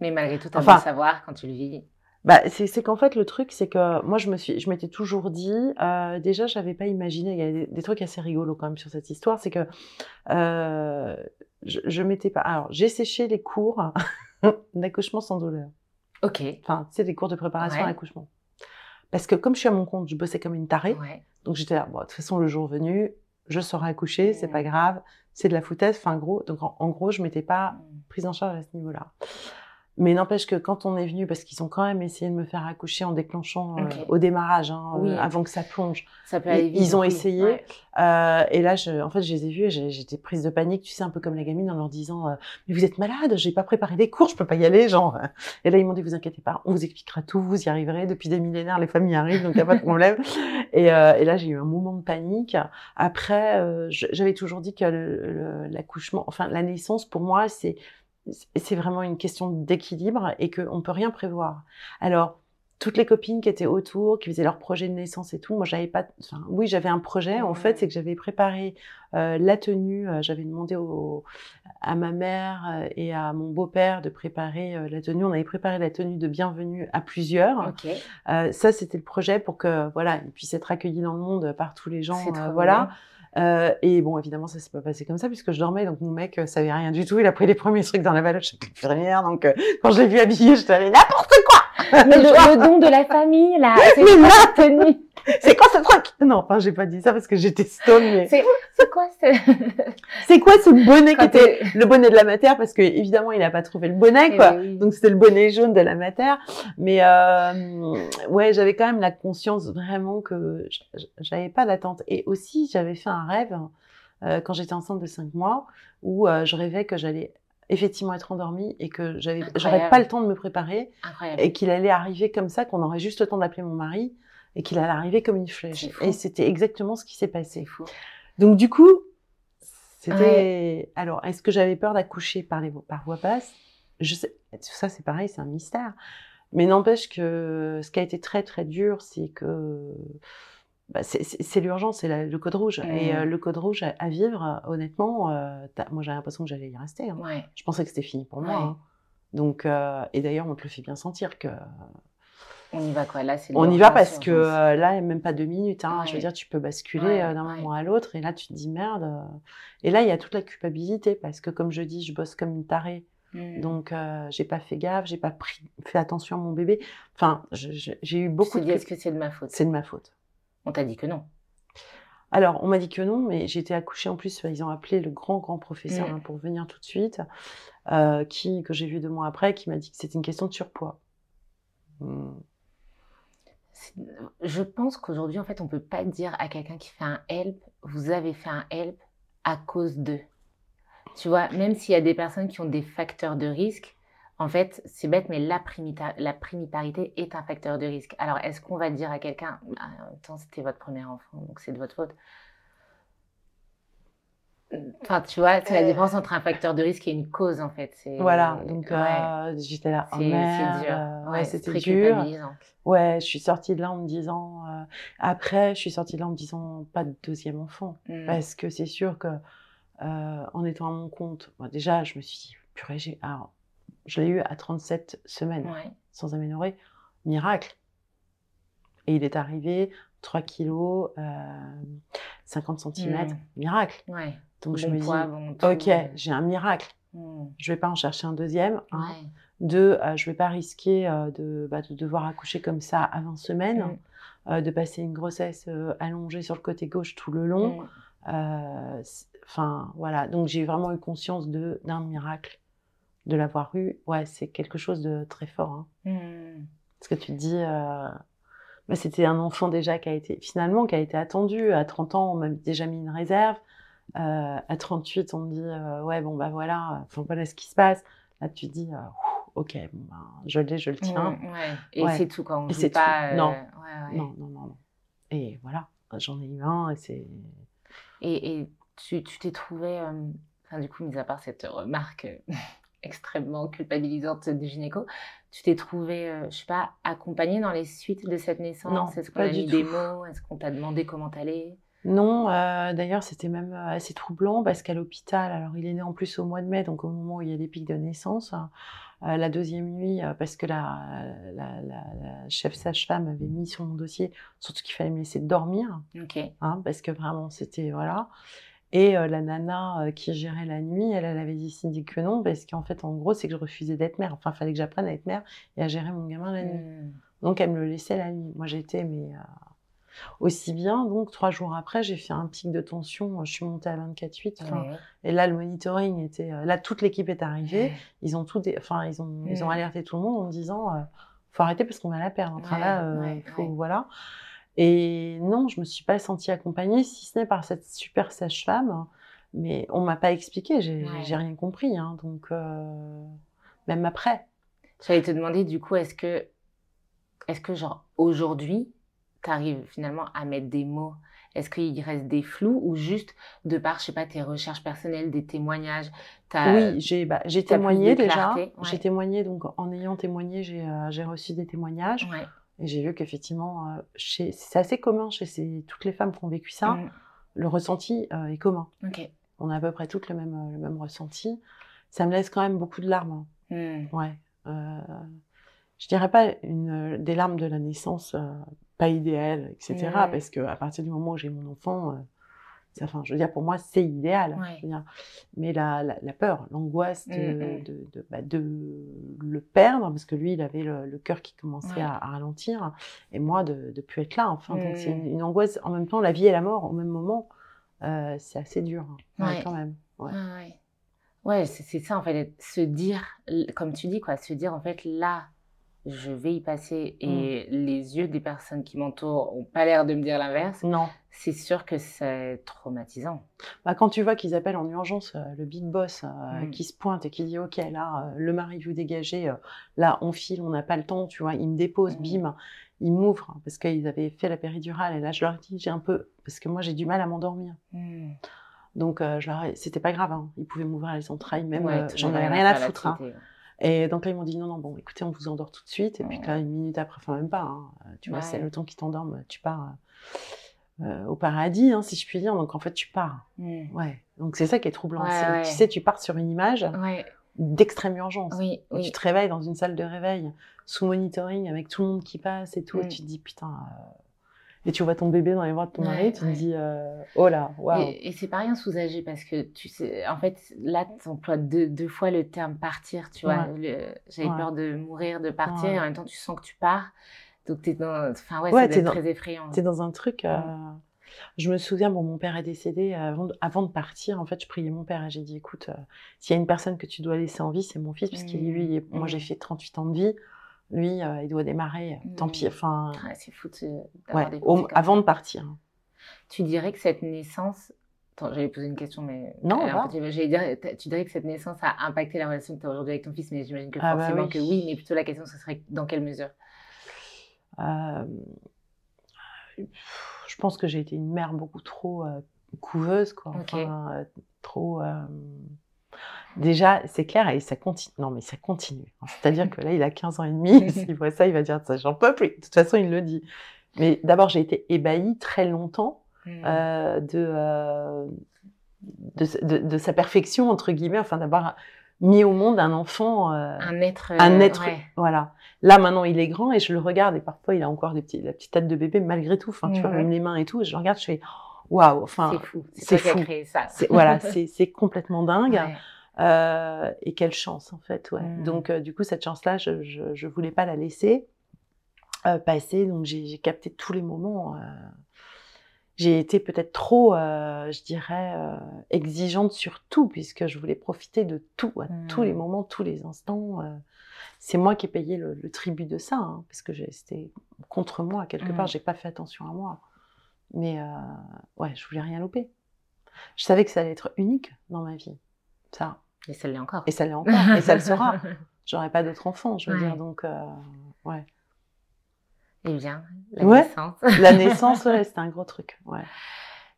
Mais malgré tout, tu as Enfin- beau savoir quand tu le vis. Bah, c'est qu'en fait, le truc, c'est que moi, je me suis, je m'étais toujours dit, euh, déjà, j'avais pas imaginé, il y a des, des trucs assez rigolos quand même sur cette histoire, c'est que euh, je, je m'étais pas. Alors, j'ai séché les cours (laughs) d'accouchement sans douleur. Ok. Enfin, tu sais, les cours de préparation Ouais. à l'accouchement. Parce que comme je suis à mon compte, je bossais comme une tarée. Ouais. Donc j'étais là, bon, de toute façon, le jour venu, je saurai accoucher, c'est pas grave, c'est de la foutaise, enfin gros. Donc en, en gros, je m'étais pas Mm. prise en charge à ce niveau-là. Mais n'empêche que quand on est venu, parce qu'ils ont quand même essayé de me faire accoucher en déclenchant euh, au démarrage, hein, Oui. euh, avant que ça plonge. Ça peut Ils- aller vite. ils ont oui. essayé. Ouais. Euh, et là, je, en fait, je les ai vus et j'étais prise de panique, tu sais, un peu comme la gamine en leur disant euh, Mais vous êtes malade, j'ai pas préparé des cours, je peux pas y aller. genre. Et là, ils m'ont dit Vous inquiétez pas, on vous expliquera tout, vous y arriverez. Depuis des millénaires, les familles arrivent, donc il n'y a pas de problème. et, euh, et là, j'ai eu un moment de panique. Après, euh, j'avais toujours dit que l'accouchement, enfin, la naissance, pour moi, c'est c'est vraiment une question d'équilibre et qu'on peut rien prévoir. Alors, toutes les copines qui étaient autour, qui faisaient leur projet de naissance et tout, moi j'avais pas, enfin oui j'avais un projet. En fait, c'est que j'avais préparé euh, la tenue. euh, j'avais demandé au, à ma mère euh, et à mon beau-père de préparer euh, la tenue. On avait préparé la tenue de bienvenue à plusieurs. Ça c'était le projet pour que voilà ils puissent être accueillis dans le monde par tous les gens. Voilà. Euh, et bon, évidemment, ça s'est pas passé comme ça puisque je dormais. Donc mon mec euh, savait rien du tout. Il a pris les premiers trucs dans la valoche. Je suis (laughs) infirmière. Donc euh, quand je l'ai vu habillé, je t'avais n'importe quoi. Mais le, le don de la famille, là, c'est Mais quoi C'est quoi ce truc? Non, enfin j'ai pas dit ça parce que j'étais stone. Mais C'est quoi ce... (laughs) c'est quoi ce bonnet qui était le bonnet de la mater Parce que évidemment, il a pas trouvé le bonnet Eh quoi. oui. Donc c'était le bonnet jaune de la mater. Mais euh, ouais, j'avais quand même la conscience vraiment que j'avais pas d'attente. Et aussi, j'avais fait un rêve euh, quand j'étais enceinte de 5 mois où euh, je rêvais que j'allais effectivement être endormie et que j'avais j'aurais pas le temps de me préparer Incroyable. et qu'il allait arriver comme ça, qu'on aurait juste le temps d'appeler mon mari et qu'il allait arriver comme une flèche. Et c'était exactement ce qui s'est passé. fou. Donc du coup, c'était. Alors, est-ce que j'avais peur d'accoucher par les par voie basse? Je sais. Ça, c'est pareil, c'est un mystère. Mais n'empêche que ce qui a été très très dur, c'est que bah, c'est- l'urgence, c'est le code rouge. Et Mm. euh, le code rouge à, à vivre, euh, honnêtement, euh, moi j'ai l'impression que j'allais y rester. hein. Ouais. Je pensais que c'était fini pour moi. Ouais. hein. Donc, euh, et d'ailleurs, on te le fait bien sentir que On y va quoi Là, c'est on y va parce que là, même pas deux minutes. Hein, Je veux dire, tu peux basculer d'un moment à l'autre. Et là, tu te dis merde. Et là, il y a toute la culpabilité parce que, comme je dis, je bosse comme une tarée. Mm. Donc, euh, j'ai pas fait gaffe, j'ai pas pris, fait attention à mon bébé. Enfin, j'ai eu Tu beaucoup te de. est-ce que c'est de ma faute? C'est de ma faute. On t'a dit que non. Alors, on m'a dit que non, mais j'ai été accouchée en plus. Ils ont appelé le grand, grand professeur Mm. hein, pour venir tout de suite, euh, qui, que j'ai vu deux mois après, qui m'a dit que c'était une question de surpoids. Mm. C'est- Je pense qu'aujourd'hui, en fait, on peut pas dire à quelqu'un qui fait un help, vous avez fait un help à cause d'eux. Tu vois, même s'il y a des personnes qui ont des facteurs de risque, en fait, c'est bête, mais la, primita- la primiparité est un facteur de risque. Alors, est-ce qu'on va dire à quelqu'un, Ah, même temps, c'était votre premier enfant, donc c'est de votre faute? Enfin, tu vois, c'est la Euh. différence entre un facteur de risque et une cause, en fait. Voilà, donc ouais. euh, j'étais là, oh C'est- dur. euh, ouais, Ouais, c'est c'était dur. Ouais, je suis sortie de là en me disant, euh, après, je suis sortie de là en me disant, pas de deuxième enfant. Mm. Parce que c'est sûr que, en étant à mon compte, déjà, je me suis dit, purée, j'ai, alors, je l'ai eu à 37 semaines, Ouais. sans aménorrhée, miracle. Et il est arrivé 3 kilos, euh, 50 cm, Mm. miracle. Ouais. Donc je me poids, dis, bon ok, euh, j'ai un miracle. mm. Je vais pas en chercher un deuxième. Ouais. Deux, euh, je vais pas risquer euh, de, bah, de devoir accoucher comme ça à 20 semaines, euh, de passer une grossesse euh, allongée sur le côté gauche tout le long. Mm. Euh, c'est- Enfin, voilà. Donc, j'ai vraiment eu conscience d'un miracle de l'avoir eu. Ouais, c'est quelque chose de très fort. hein. Mm. Parce que tu te dis, euh, bah, c'était un enfant déjà qui a été, finalement, qui a été attendu. À 30 ans, on m'a déjà mis une réserve. Euh, à 38, on me dit euh, ouais bon bah voilà, enfin voilà ce qui se passe. Là tu te dis ok bon ben, je l'ai, je le tiens. Mm, ouais. Et Ouais. c'est tout quand on joue c'est pas. Non. ouais. Non non non non. Et voilà, j'en ai eu un et c'est Et, et tu tu t'es trouvé, enfin du coup, mis à part cette remarque extrêmement culpabilisante du gynéco, tu t'es trouvé, euh, je sais pas, accompagnée dans les suites de cette naissance? Non, Est-ce qu'on a mis des mots? Est-ce qu'on t'a demandé comment t'allais? Non, euh, d'ailleurs, c'était même euh, assez troublant parce qu'à l'hôpital, alors il est né en plus au mois de mai, donc au moment où il y a les pics de naissance, euh, la deuxième nuit, euh, parce que la, la, la, la chef sage-femme avait mis sur mon dossier, surtout qu'il fallait me laisser dormir, Ok. hein, parce que vraiment, c'était, voilà. Et euh, la nana euh, qui gérait la nuit, elle, elle avait décidé que non, parce qu'en fait, en gros, c'est que je refusais d'être mère. Enfin, il fallait que j'apprenne à être mère et à gérer mon gamin la nuit. Mm. Donc elle me le laissait la nuit. Moi j'étais mais euh, aussi bien. Donc trois jours après j'ai fait un pic de tension. Je suis montée à 24,8. Enfin, Ouais. Et là le monitoring était là toute l'équipe est arrivée. Ils ont tout, enfin ils ont ils ont alerté tout le monde en disant faut arrêter parce qu'on va la perdre. Enfin là faut voilà. Et non je me suis pas sentie accompagnée si ce n'est par cette super sage-femme. Mais on m'a pas expliqué. J'ai Ouais. rien compris. Hein, donc euh, même après. J'allais te demander du coup, est-ce que, est-ce que genre aujourd'hui, tu arrives finalement à mettre des mots? Est-ce qu'il reste des flous ou juste de par, je sais pas, tes recherches personnelles, des témoignages Oui, j'ai bah, témoigné déjà. ouais. J'ai témoigné, donc en ayant témoigné, j'ai euh, reçu des témoignages. Ouais. Et j'ai vu qu'effectivement, euh, c'est assez commun chez ces, toutes les femmes qui ont vécu ça. Mm. Le ressenti euh, est commun. On a à peu près toutes le même, euh, le même ressenti. Ça me laisse quand même beaucoup de larmes. hein. Mm. Ouais. Euh, je dirais pas une, des larmes de la naissance, euh, pas idéales, etc. Parce que à partir du moment où j'ai mon enfant, enfin, je veux dire, pour moi, c'est idéal. Ouais. je veux dire. Mais la, la, la peur, l'angoisse de, Mm, mm. de, de, bah, de le perdre, parce que lui, il avait le, le cœur qui commençait Ouais. à, à ralentir, et moi, de ne plus être là. Enfin, donc c'est Mm. une, une angoisse. En même temps, la vie et la mort, au même moment, euh, c'est assez dur, hein. Ouais, quand même. Ouais. C'est ça en fait, se dire, comme tu dis, quoi, se dire en fait là, je vais y passer et les yeux des personnes qui m'entourent ont pas l'air de me dire l'inverse, Non. c'est sûr que c'est traumatisant. Bah, quand tu vois qu'ils appellent en urgence euh, le big boss euh, Mm. qui se pointe et qui dit ok là euh, le mari vous dégagez euh, là on file on n'a pas le temps tu vois il me dépose Mm. bim il m'ouvre parce qu'ils avaient fait la péridurale et là je leur dis j'ai un peu parce que moi j'ai du mal à m'endormir Mm. donc je leur ai- c'était pas grave hein. ils pouvaient m'ouvrir les entrailles même Ouais, j'en avais rien à foutre hein. Et donc là ils m'ont dit non non bon écoutez on vous endort tout de suite et puis là une minute après enfin même pas hein, tu vois Ouais. c'est le temps qu'ils t'endorment tu pars euh, euh, au paradis hein, si je puis dire donc en fait tu pars Mm. Ouais, donc c'est ça qui est troublant. Ouais, c'est- ouais. Tu sais, tu pars sur une image d'extrême urgence. oui. Tu te réveilles dans une salle de réveil, sous monitoring, avec tout le monde qui passe et tout. Et Mm. tu te dis, putain. euh, Et tu vois ton bébé dans les bras de ton Ouais, mari, tu ouais. te dis, euh, oh là, waouh. Et, et c'est pas rien sous-âgé parce que tu sais, en fait, là, tu emploies deux, deux fois le terme partir, tu vois. J'avais peur de mourir, de partir, et en même temps, tu sens que tu pars. Donc, t'es dans. Enfin, ouais, dans- très effrayant. T'es dans un truc. euh, Je me souviens, bon, mon père est décédé. Avant de, avant de partir, en fait, je priais mon père et j'ai dit, écoute, euh, s'il y a une personne que tu dois laisser en vie, c'est mon fils, puisqu'il Mm. lui, moi Mm. j'ai fait 38 ans de vie. Lui, euh, il doit démarrer. Tant Mm. pis. Enfin, Ouais, c'est fou de- ouais, des au- avant de partir. Tu dirais que cette naissance. Attends, j'allais poser une question, mais. Non, euh, fait, j'allais dire, tu dirais que cette naissance a impacté la relation que tu as aujourd'hui avec ton fils, mais j'imagine que Ah bah forcément oui. que oui, mais plutôt la question, ce serait dans quelle mesure? Euh, je pense que j'ai été une mère beaucoup trop euh, couveuse, quoi. Ok. Enfin, euh, trop. Déjà, c'est clair, et ça continue. Non, mais ça continue. C'est-à-dire (laughs) que là, il a 15 ans et demi. S'il voit ça, il va dire ça, j'en peux plus. De toute façon, il le dit. Mais d'abord, j'ai été ébahie très longtemps Mm. euh, de, euh, de, de- de sa perfection, entre guillemets, enfin, d'avoir mis au monde un enfant. euh, Un être. un euh, être, ouais. voilà. Là, maintenant, il est grand et je le regarde et parfois, il a encore des petits, la petite tête de bébé malgré tout. Enfin, tu vois, même les mains et tout. Et je le regarde, je fais, waouh, enfin, c'est fou. C'est toi qui fou. as créé ça. voilà, (laughs) c'est, c'est complètement dingue. Ouais. Euh, et quelle chance, en fait, ouais. Mhm. Donc, euh, du coup, cette chance-là, je, je, je voulais pas la laisser euh, passer. Donc, j'ai, capté tous les moments. j'ai été peut-être trop, je dirais, exigeante sur tout, puisque je voulais profiter de tout, à Mhm. tous les moments, tous les instants. c'est moi qui ai payé le, le tribut de ça, hein, parce que c'était contre moi, quelque Mhm. part, j'ai pas fait attention à moi. Mais ouais, je voulais rien louper. Je savais que ça allait être unique dans ma vie. Ça. Et ça l'est encore. Et ça l'est encore. et ça le sera. (laughs) J'aurai pas d'autres enfants, je veux Ouais. dire. Donc, euh, ouais. Eh bien, la Ouais. naissance. La (laughs) naissance, ouais, c'était un gros truc. Ouais.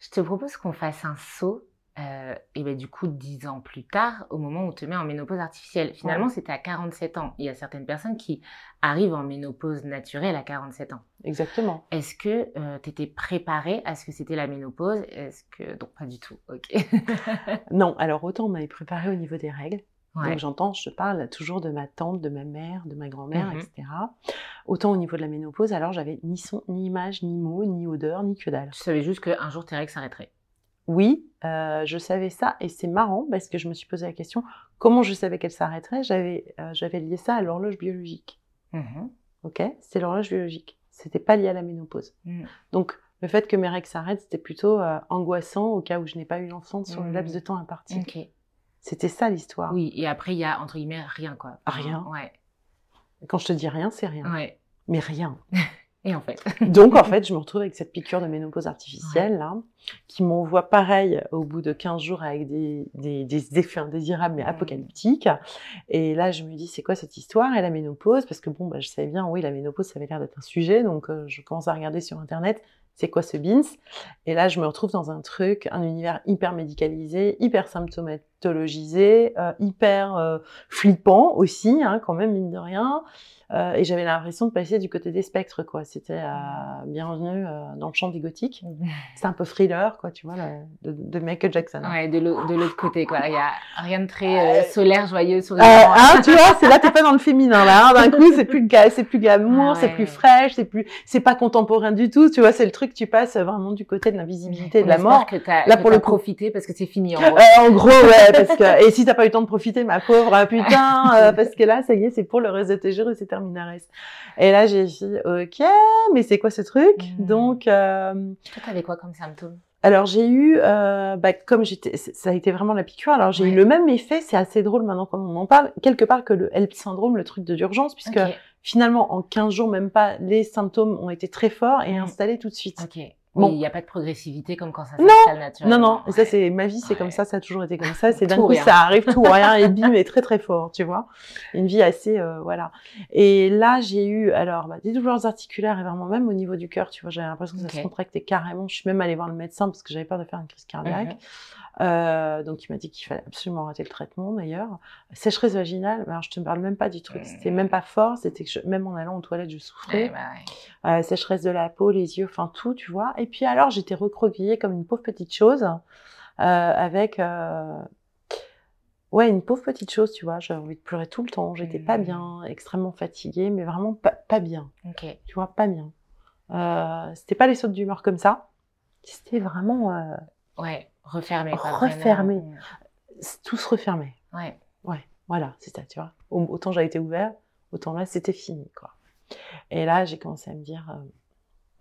Je te propose qu'on fasse un saut, euh, et ben du coup, dix ans plus tard, au moment où on te met en ménopause artificielle. Finalement, c'était à 47 ans. Il y a certaines personnes qui arrivent en ménopause naturelle à 47 ans. Exactement. Est-ce que tu étais préparée à ce que c'était la ménopause? Est-ce que... Donc, pas du tout, ok. (laughs) Non, alors autant on m'avait préparé au niveau des règles. Ouais. Donc j'entends, je parle toujours de ma tante, de ma mère, de ma grand-mère, Mhm. etc. Autant au niveau de la ménopause, alors j'avais ni son, ni image, ni mots, ni odeur, ni que dalle. Tu savais juste qu'un jour tes règles s'arrêteraient. Oui, euh, je savais ça et c'est marrant parce que je me suis posé la question comment je savais qu'elle s'arrêterait? J'avais euh, j'avais lié ça à l'horloge biologique. Mhm. Ok, c'est l'horloge biologique. C'était pas lié à la ménopause. Mhm. Donc le fait que mes règles s'arrêtent, c'était plutôt euh, angoissant au cas où je n'ai pas eu l'enfant sur le Mhm. laps de temps imparti. Ok. C'était ça l'histoire. Oui, et après, il y a entre guillemets rien, quoi. Rien. Ouais. Quand je te dis rien, c'est rien. Ouais. Mais rien. (laughs) Et en fait. (laughs) Donc en fait, je me retrouve avec cette piqûre de ménopause artificielle là, qui m'envoie pareil au bout de 15 jours avec des, des, des effets indésirables mais apocalyptiques. Et là, je me dis, c'est quoi cette histoire? Et la ménopause? Parce que bon, bah, je savais bien, oui, la ménopause, ça avait l'air d'être un sujet. Donc euh, je commence à regarder sur Internet, c'est quoi ce BINS? Et là, je me retrouve dans un truc, un univers hyper médicalisé, hyper symptomatologisé, euh, hyper euh, flippant aussi, hein, quand même, mine de rien. Euh, et j'avais l'impression de passer du côté des spectres, quoi. C'était euh, bienvenue euh, dans le champ des gothiques. (laughs) C'était un peu thriller, quoi, tu vois, le- de, de Michael Jackson. Ouais, de l'au- de l'autre côté, quoi. Il y a rien de très euh, solaire, joyeux sur hein, tu vois, c'est là t'es pas dans le féminin là. hein. D'un coup, c'est plus c'est plus glamour, Ah c'est ouais. plus fraîche, c'est plus, c'est pas contemporain du tout. Tu vois, c'est le truc tu passes vraiment du côté de l'invisibilité de la mort. que Là, que pour le profité parce que c'est fini, en gros. En gros, ouais, parce que et si t'as pas eu le temps de profiter, ma pauvre, ah, putain, euh, (laughs) parce que là, ça y est, c'est pour le reste de tes jours et c'est terminares. Et là, j'ai dit, ok, mais c'est quoi ce truc? Mhm. Donc, euh, Toi, t'avais quoi comme symptômes? alors j'ai eu, euh, bah, comme j'étais, ça a été vraiment la piqûre. Alors j'ai Ouais. eu le même effet. C'est assez drôle maintenant quand on en parle. Quelque part que le HELP syndrome, le truc de d'urgence, puisque finalement en 15 jours même pas, les symptômes ont été très forts et installés tout de suite. Ok. Bon. Il n'y a pas de progressivité comme quand ça s'installe naturellement. Non, non, et ça Ouais. c'est ma vie, c'est Ouais. comme ça, ça a toujours été comme ça. (laughs) C'est d'un coup rien. ça arrive tout ou rien et (laughs) bim, et très très fort, tu vois. Une vie assez, euh, voilà. Et là j'ai eu alors bah, des douleurs articulaires et vraiment même au niveau du cœur, tu vois, j'avais l'impression que ça se contractait carrément. Je suis même allée voir le médecin parce que j'avais peur de faire une crise cardiaque. Mhm. Euh, donc il m'a dit qu'il fallait absolument arrêter le traitement d'ailleurs. Sécheresse vaginale, alors je te parle même pas du truc, c'était même pas fort, c'était que je- même en allant aux toilettes je Ouais, souffrais. bah ouais. Euh, sécheresse de la peau, les yeux, enfin tout, tu vois. Et puis alors j'étais recroquevillée comme une pauvre petite chose, euh, avec euh, ouais une pauvre petite chose, tu vois. J'avais envie de pleurer tout le temps, j'étais pas Mhm. bien, extrêmement fatiguée, mais vraiment pas, pas bien, Ok. tu vois, pas bien. Euh, c'était pas les sautes d'humeur comme ça, c'était vraiment euh, Ouais, refermé. Refermé. vraiment. tout se refermait. Ouais. Ouais, voilà, c'est ça, tu vois. Au- Autant j'ai été ouvert, autant là, c'était fini, quoi. Et là, j'ai commencé à me dire... euh,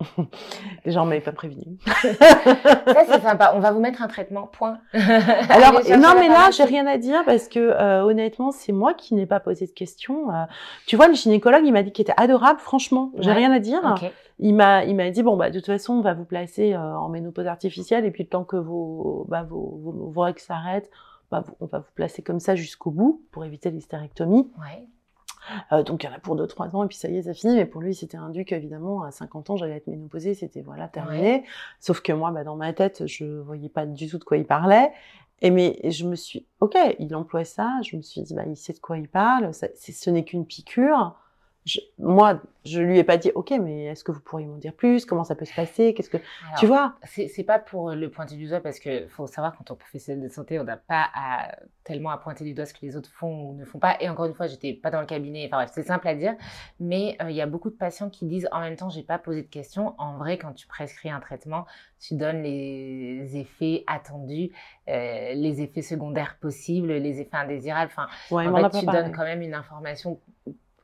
(laughs) Les gens m'avaient pas prévenu. Ça, c'est (laughs) sympa. On va vous mettre un traitement, point. (laughs) Alors, Allez non, mais là, j'ai rien à dire parce que, euh, honnêtement, c'est moi qui n'ai pas posé de questions. Euh, tu vois, le gynécologue, il m'a dit qu'il était adorable, franchement. J'ai Ouais. rien à dire. Il m'a, il m'a dit, bon, bah, de toute façon, on va vous placer euh, en ménopause artificielle et puis le temps que vos, bah, vos, vos, vos règles s'arrêtent, bah, on va vous placer comme ça jusqu'au bout pour éviter l'hystérectomie. Ouais. Euh, donc il y en a pour 2-3 ans et puis ça y est, ça finit. Mais pour lui, c'était un duc, évidemment. À 50 ans, j'allais être ménopausée, c'était voilà, terminé. Sauf que moi, bah, dans ma tête, je voyais pas du tout de quoi il parlait. Et mais je me suis, ok, il emploie ça. Je me suis dit, bah, il sait de quoi il parle. Ça, ce n'est qu'une piqûre. Je, moi, je lui ai pas dit, ok, mais est-ce que vous pourriez m'en dire plus? Comment ça peut se passer? Qu'est-ce que Alors, tu vois? c'est pas pour le pointer du doigt parce que faut savoir qu'en tant que professionnel de santé, on n'a pas à, tellement à pointer du doigt ce que les autres font ou ne font pas. Et encore une fois, j'étais pas dans le cabinet. Enfin bref, c'est simple à dire, mais euh, il y a beaucoup de patients qui disent en même temps, j'ai pas posé de questions. En vrai, quand tu prescris un traitement, tu donnes les effets attendus, euh, les effets secondaires possibles, les effets indésirables. Enfin, Ouais, en fait, tu donnes quand même une information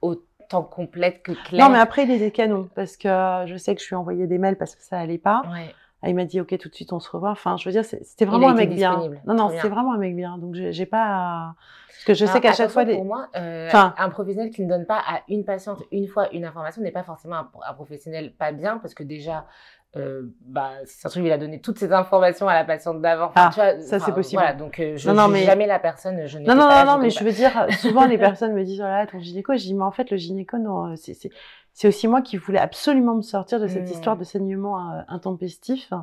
autant complète que claire. Non, mais après, il était canon parce que euh, je sais que je lui ai envoyé des mails parce que ça allait pas. Ouais. Ah, il m'a dit, ok, tout de suite, on se revoit. Enfin, je veux dire, c'était vraiment un mec bien. Non, non, c'était vraiment un mec bien. Donc, j'ai pas. Parce que je sais qu'à chaque fois, les... pour moi, euh, Enfin- un professionnel qui ne donne pas à une patiente une fois une information n'est pas forcément un, un professionnel pas bien parce que déjà, euh, bah, c'est un truc, il a donné toutes ces informations à la patiente d'avant. Ah, ça c'est possible. Voilà, donc euh, je non, mais... jamais la personne. Je non, non, non, non, mais je veux dire, (laughs) souvent les personnes me disent, voilà, ton gynéco, je dis, mais en fait, le gynéco, non, c'est c'est aussi moi qui voulais absolument me sortir de cette mmh. histoire de saignement euh, intempestif.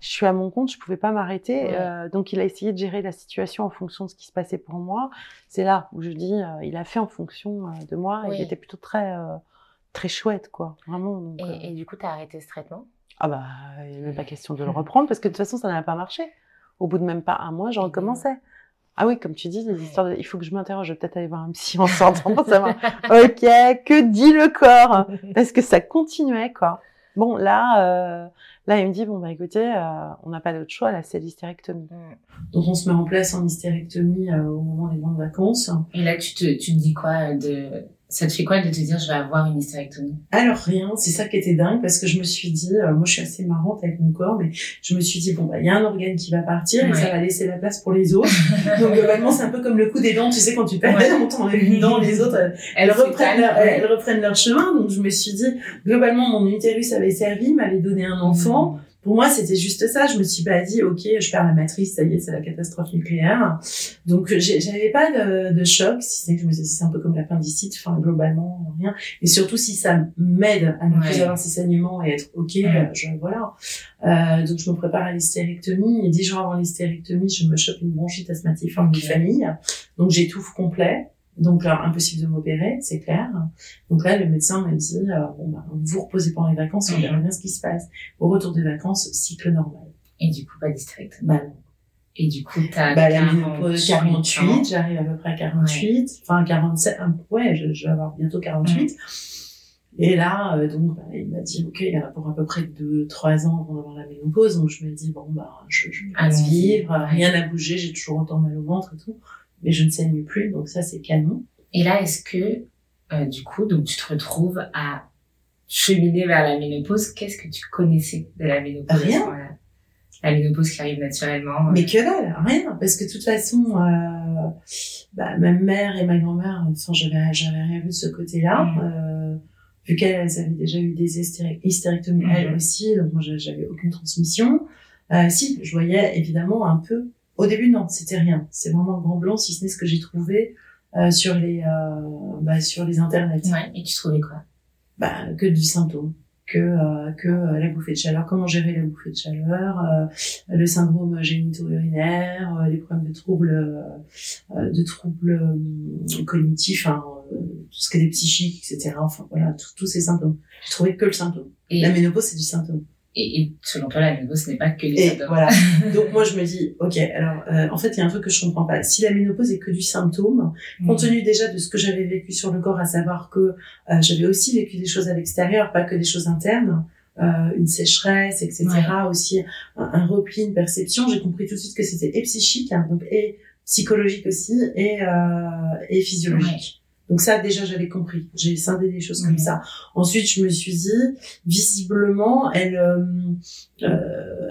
Je suis à mon compte, je pouvais pas m'arrêter. Euh, donc il a essayé de gérer la situation en fonction de ce qui se passait pour moi. C'est là où je dis, euh, il a fait en fonction de moi. Et il était plutôt très très chouette, quoi. Vraiment. et, du coup, tu as arrêté ce traitement? Ah bah, il n'est même pas question de le reprendre parce que de toute façon, ça n'avait pas marché. Au bout de même pas un mois, je recommençais. Ah oui, comme tu dis, les histoires il faut que je m'interroge, je vais peut-être aller voir un psy en sortant pour savoir, (laughs) ok, que dit le corps? Parce que ça continuait, quoi? Bon, là, euh, là, il me dit, bon, bah écoutez, euh, on n'a pas d'autre choix, là, c'est l'hystérectomie. Mm. Donc, on se met en place en hystérectomie euh, au moment des grandes vacances. Et là, tu te, tu te dis quoi de ça te fait quoi de te dire je vais avoir une hystérectomie Alors rien, c'est ça qui était dingue parce que je me suis dit, euh, moi je suis assez marrante avec mon corps, mais je me suis dit bon bah il y a un organe qui va partir et ça va laisser la place pour les autres. (laughs) Donc globalement c'est un peu comme le coup des dents, tu sais quand tu perds des (laughs) dents, une dent, les autres elles, reprennent leur, elles reprennent leur chemin. Donc je me suis dit globalement mon utérus avait servi, m'avait donné un enfant pour moi, c'était juste ça. Je me suis pas dit, ok, je perds la matrice, ça y est, c'est la catastrophe nucléaire. Donc, j'avais pas de, de, choc, si c'est que je me disais, c'est un peu comme l'appendicite, enfin, globalement, rien. Et surtout, si ça m'aide à ne plus avoir ces saignements et être ok, je, voilà. Euh, donc, je me prépare à l'hystérectomie. Et dix jours avant l'hystérectomie, je me chope une bronchite asthmatique en famille. Donc, j'étouffe complet. Donc impossible de m'opérer, c'est clair. Donc là, le médecin m'a dit, euh, bon, bah, vous reposez pendant les vacances, on verra bien ce qui se passe. Au retour des vacances, cycle normal. Et du coup, pas district. Bah non. Et du coup, t'as bah, 48, 48 j'arrive à peu près à 48, enfin 47, ouais, je, je, vais avoir bientôt 48. Et là, euh, donc, bah, il m'a dit, ok, il y a pour à peu près 2-3 ans avant d'avoir la ménopause, donc je me dis, bon, bah, je, je vais vivre, rien n'a bougé, j'ai toujours autant mal au ventre et tout mais je ne saigne plus, donc ça c'est canon. Et là, est-ce que euh, du coup, donc tu te retrouves à cheminer vers la ménopause? Qu'est-ce que tu connaissais de la ménopause Rien. La ménopause qui arrive naturellement. Euh. Mais que dalle, rien, parce que de toute façon, euh, bah, ma mère et ma grand-mère, enfin, j'avais j'avais rien vu de ce côté-là. Mm. Euh, vu qu'elles avaient déjà eu des hystérectomies mm. elles aussi, donc moi j'avais aucune transmission. Euh, si, je voyais évidemment un peu au début, non, c'était rien. C'est vraiment grand blanc, si ce n'est ce que j'ai trouvé euh, sur les euh, bah, sur les internets. Ouais, et tu trouvais quoi? Bah que du symptôme, que euh, que euh, la bouffée de chaleur, comment gérer la bouffée de chaleur, euh, le syndrome génito-urinaire, les problèmes de troubles de troubles cognitifs, hein, tout ce qui est des psychiques, etc. Enfin voilà, tous ces symptômes. J'ai trouvé que le symptôme. Et la ménopause, c'est du symptôme. Et, et, selon toi, la ménopause, ce n'est pas que les et Voilà. (laughs) Donc moi, je me dis, ok, alors euh, en fait, il y a un truc que je comprends pas. Si la ménopause est que du symptôme, mm. compte tenu déjà de ce que j'avais vécu sur le corps, à savoir que euh, j'avais aussi vécu des choses à l'extérieur, pas que des choses internes, euh, une sécheresse, etc., aussi un, repli, une perception, j'ai compris tout de suite que c'était et psychique, hein, donc et psychologique aussi, et, euh, et physiologique. Donc ça, déjà, j'avais compris. J'ai scindé des choses comme ça. Ensuite, je me suis dit, visiblement, elle, euh, euh,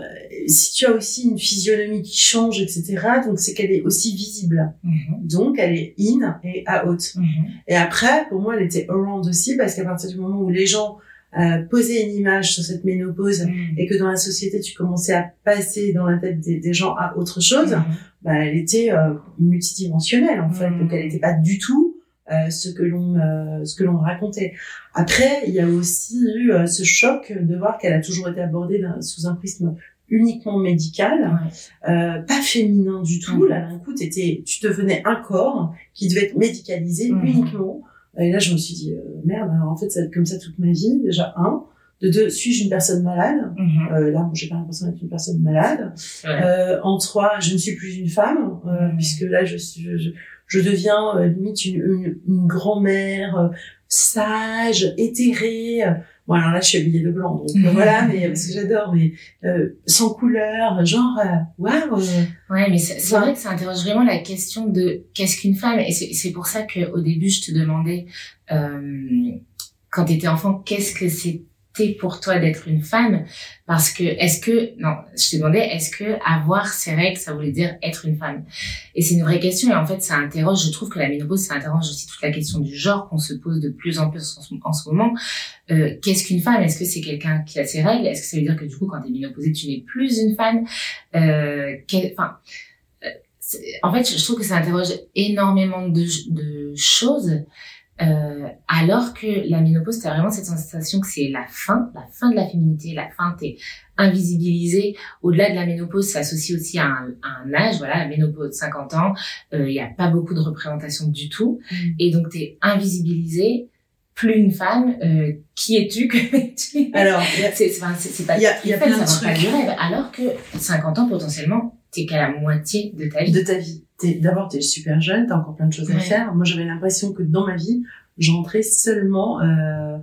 si tu as aussi une physionomie qui change, etc., donc c'est qu'elle est aussi visible. Mhm. Donc, elle est in et out. Mhm. Et après, pour moi, elle était around aussi, parce qu'à partir du moment où les gens euh, posaient une image sur cette ménopause mhm. et que dans la société, tu commençais à passer dans la tête des, gens à autre chose, bah, elle était euh, multidimensionnelle, en fait. Donc, elle n'était pas du tout euh, ce que l'on euh, ce que l'on racontait. Après, il y a aussi eu euh, ce choc de voir qu'elle a toujours été abordée sous un prisme uniquement médical, pas féminin du tout. Mmh. Là, d'un coup, étais, tu devenais un corps qui devait être médicalisé mmh. uniquement. Et là, je me suis dit merde. Alors, en fait, ça va être comme ça toute ma vie. Déjà un. De deux, suis-je une personne malade? Mmh. euh, Là, j'ai pas l'impression d'être une personne malade. Euh, en trois, je ne suis plus une femme, euh, puisque là, je suis, je, je deviens euh, limite une, une, grand-mère euh, sage, éthérée. Bon alors là je suis habillée de blanc donc mhm. voilà (laughs) mais parce que j'adore mais euh, sans couleur genre waouh. ouais mais c'est vrai que ça interroge vraiment la question de qu'est-ce qu'une femme? Et c'est pour ça que au début je te demandais quand tu étais enfant qu'est-ce que c'est pour toi d'être une femme Parce que est-ce que non, je te demandais est-ce que avoir ces règles ça voulait dire être une femme Et c'est une vraie question et en fait ça interroge. Je trouve que la ménopause ça interroge aussi toute la question du genre qu'on se pose de plus en plus en ce, moment. Euh, Qu'est-ce qu'une femme Est-ce que c'est quelqu'un qui a ses règles? Est-ce que ça veut dire que du coup quand t'es ménopausée tu n'es plus une femme euh. Euh, en fait, je trouve que ça interroge énormément de choses. Euh, alors que la ménopause, t'as vraiment cette sensation que c'est la fin, la fin de la féminité, la fin, t'es invisibilisé. Au-delà de la ménopause, ça associe aussi à un, un âge, voilà, la ménopause, 50 ans, il euh, n'y a pas beaucoup de représentation du tout. Mm. Et donc, t'es invisibilisé, plus une femme, euh, qui es-tu que tu Alors, c'est pas, il y a, y a plein de trucs. alors que 50 ans, potentiellement, t'es qu'à la moitié de ta vie. De ta vie d'abord t'es super jeune, t'as encore plein de choses à faire. Moi, j'avais l'impression que dans ma vie, j'entrais seulement, euh,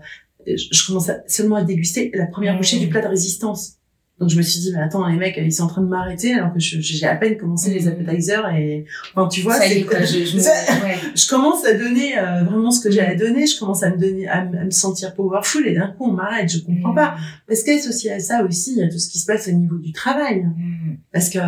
je, commençais seulement à déguster la première bouchée du plat de résistance. Donc je me suis dit, mais attends, les mecs, ils sont en train de m'arrêter alors que j'ai à peine commencé les appetizers et, enfin, tu vois, je, je, (laughs) je, commence à donner euh, vraiment ce que j'ai à donner. Je commence à me donner, à, me sentir powerful et d'un coup on m'arrête. Je comprends mm. pas parce qu'associé à ça aussi, il y a tout ce qui se passe au niveau du travail, mm. parce que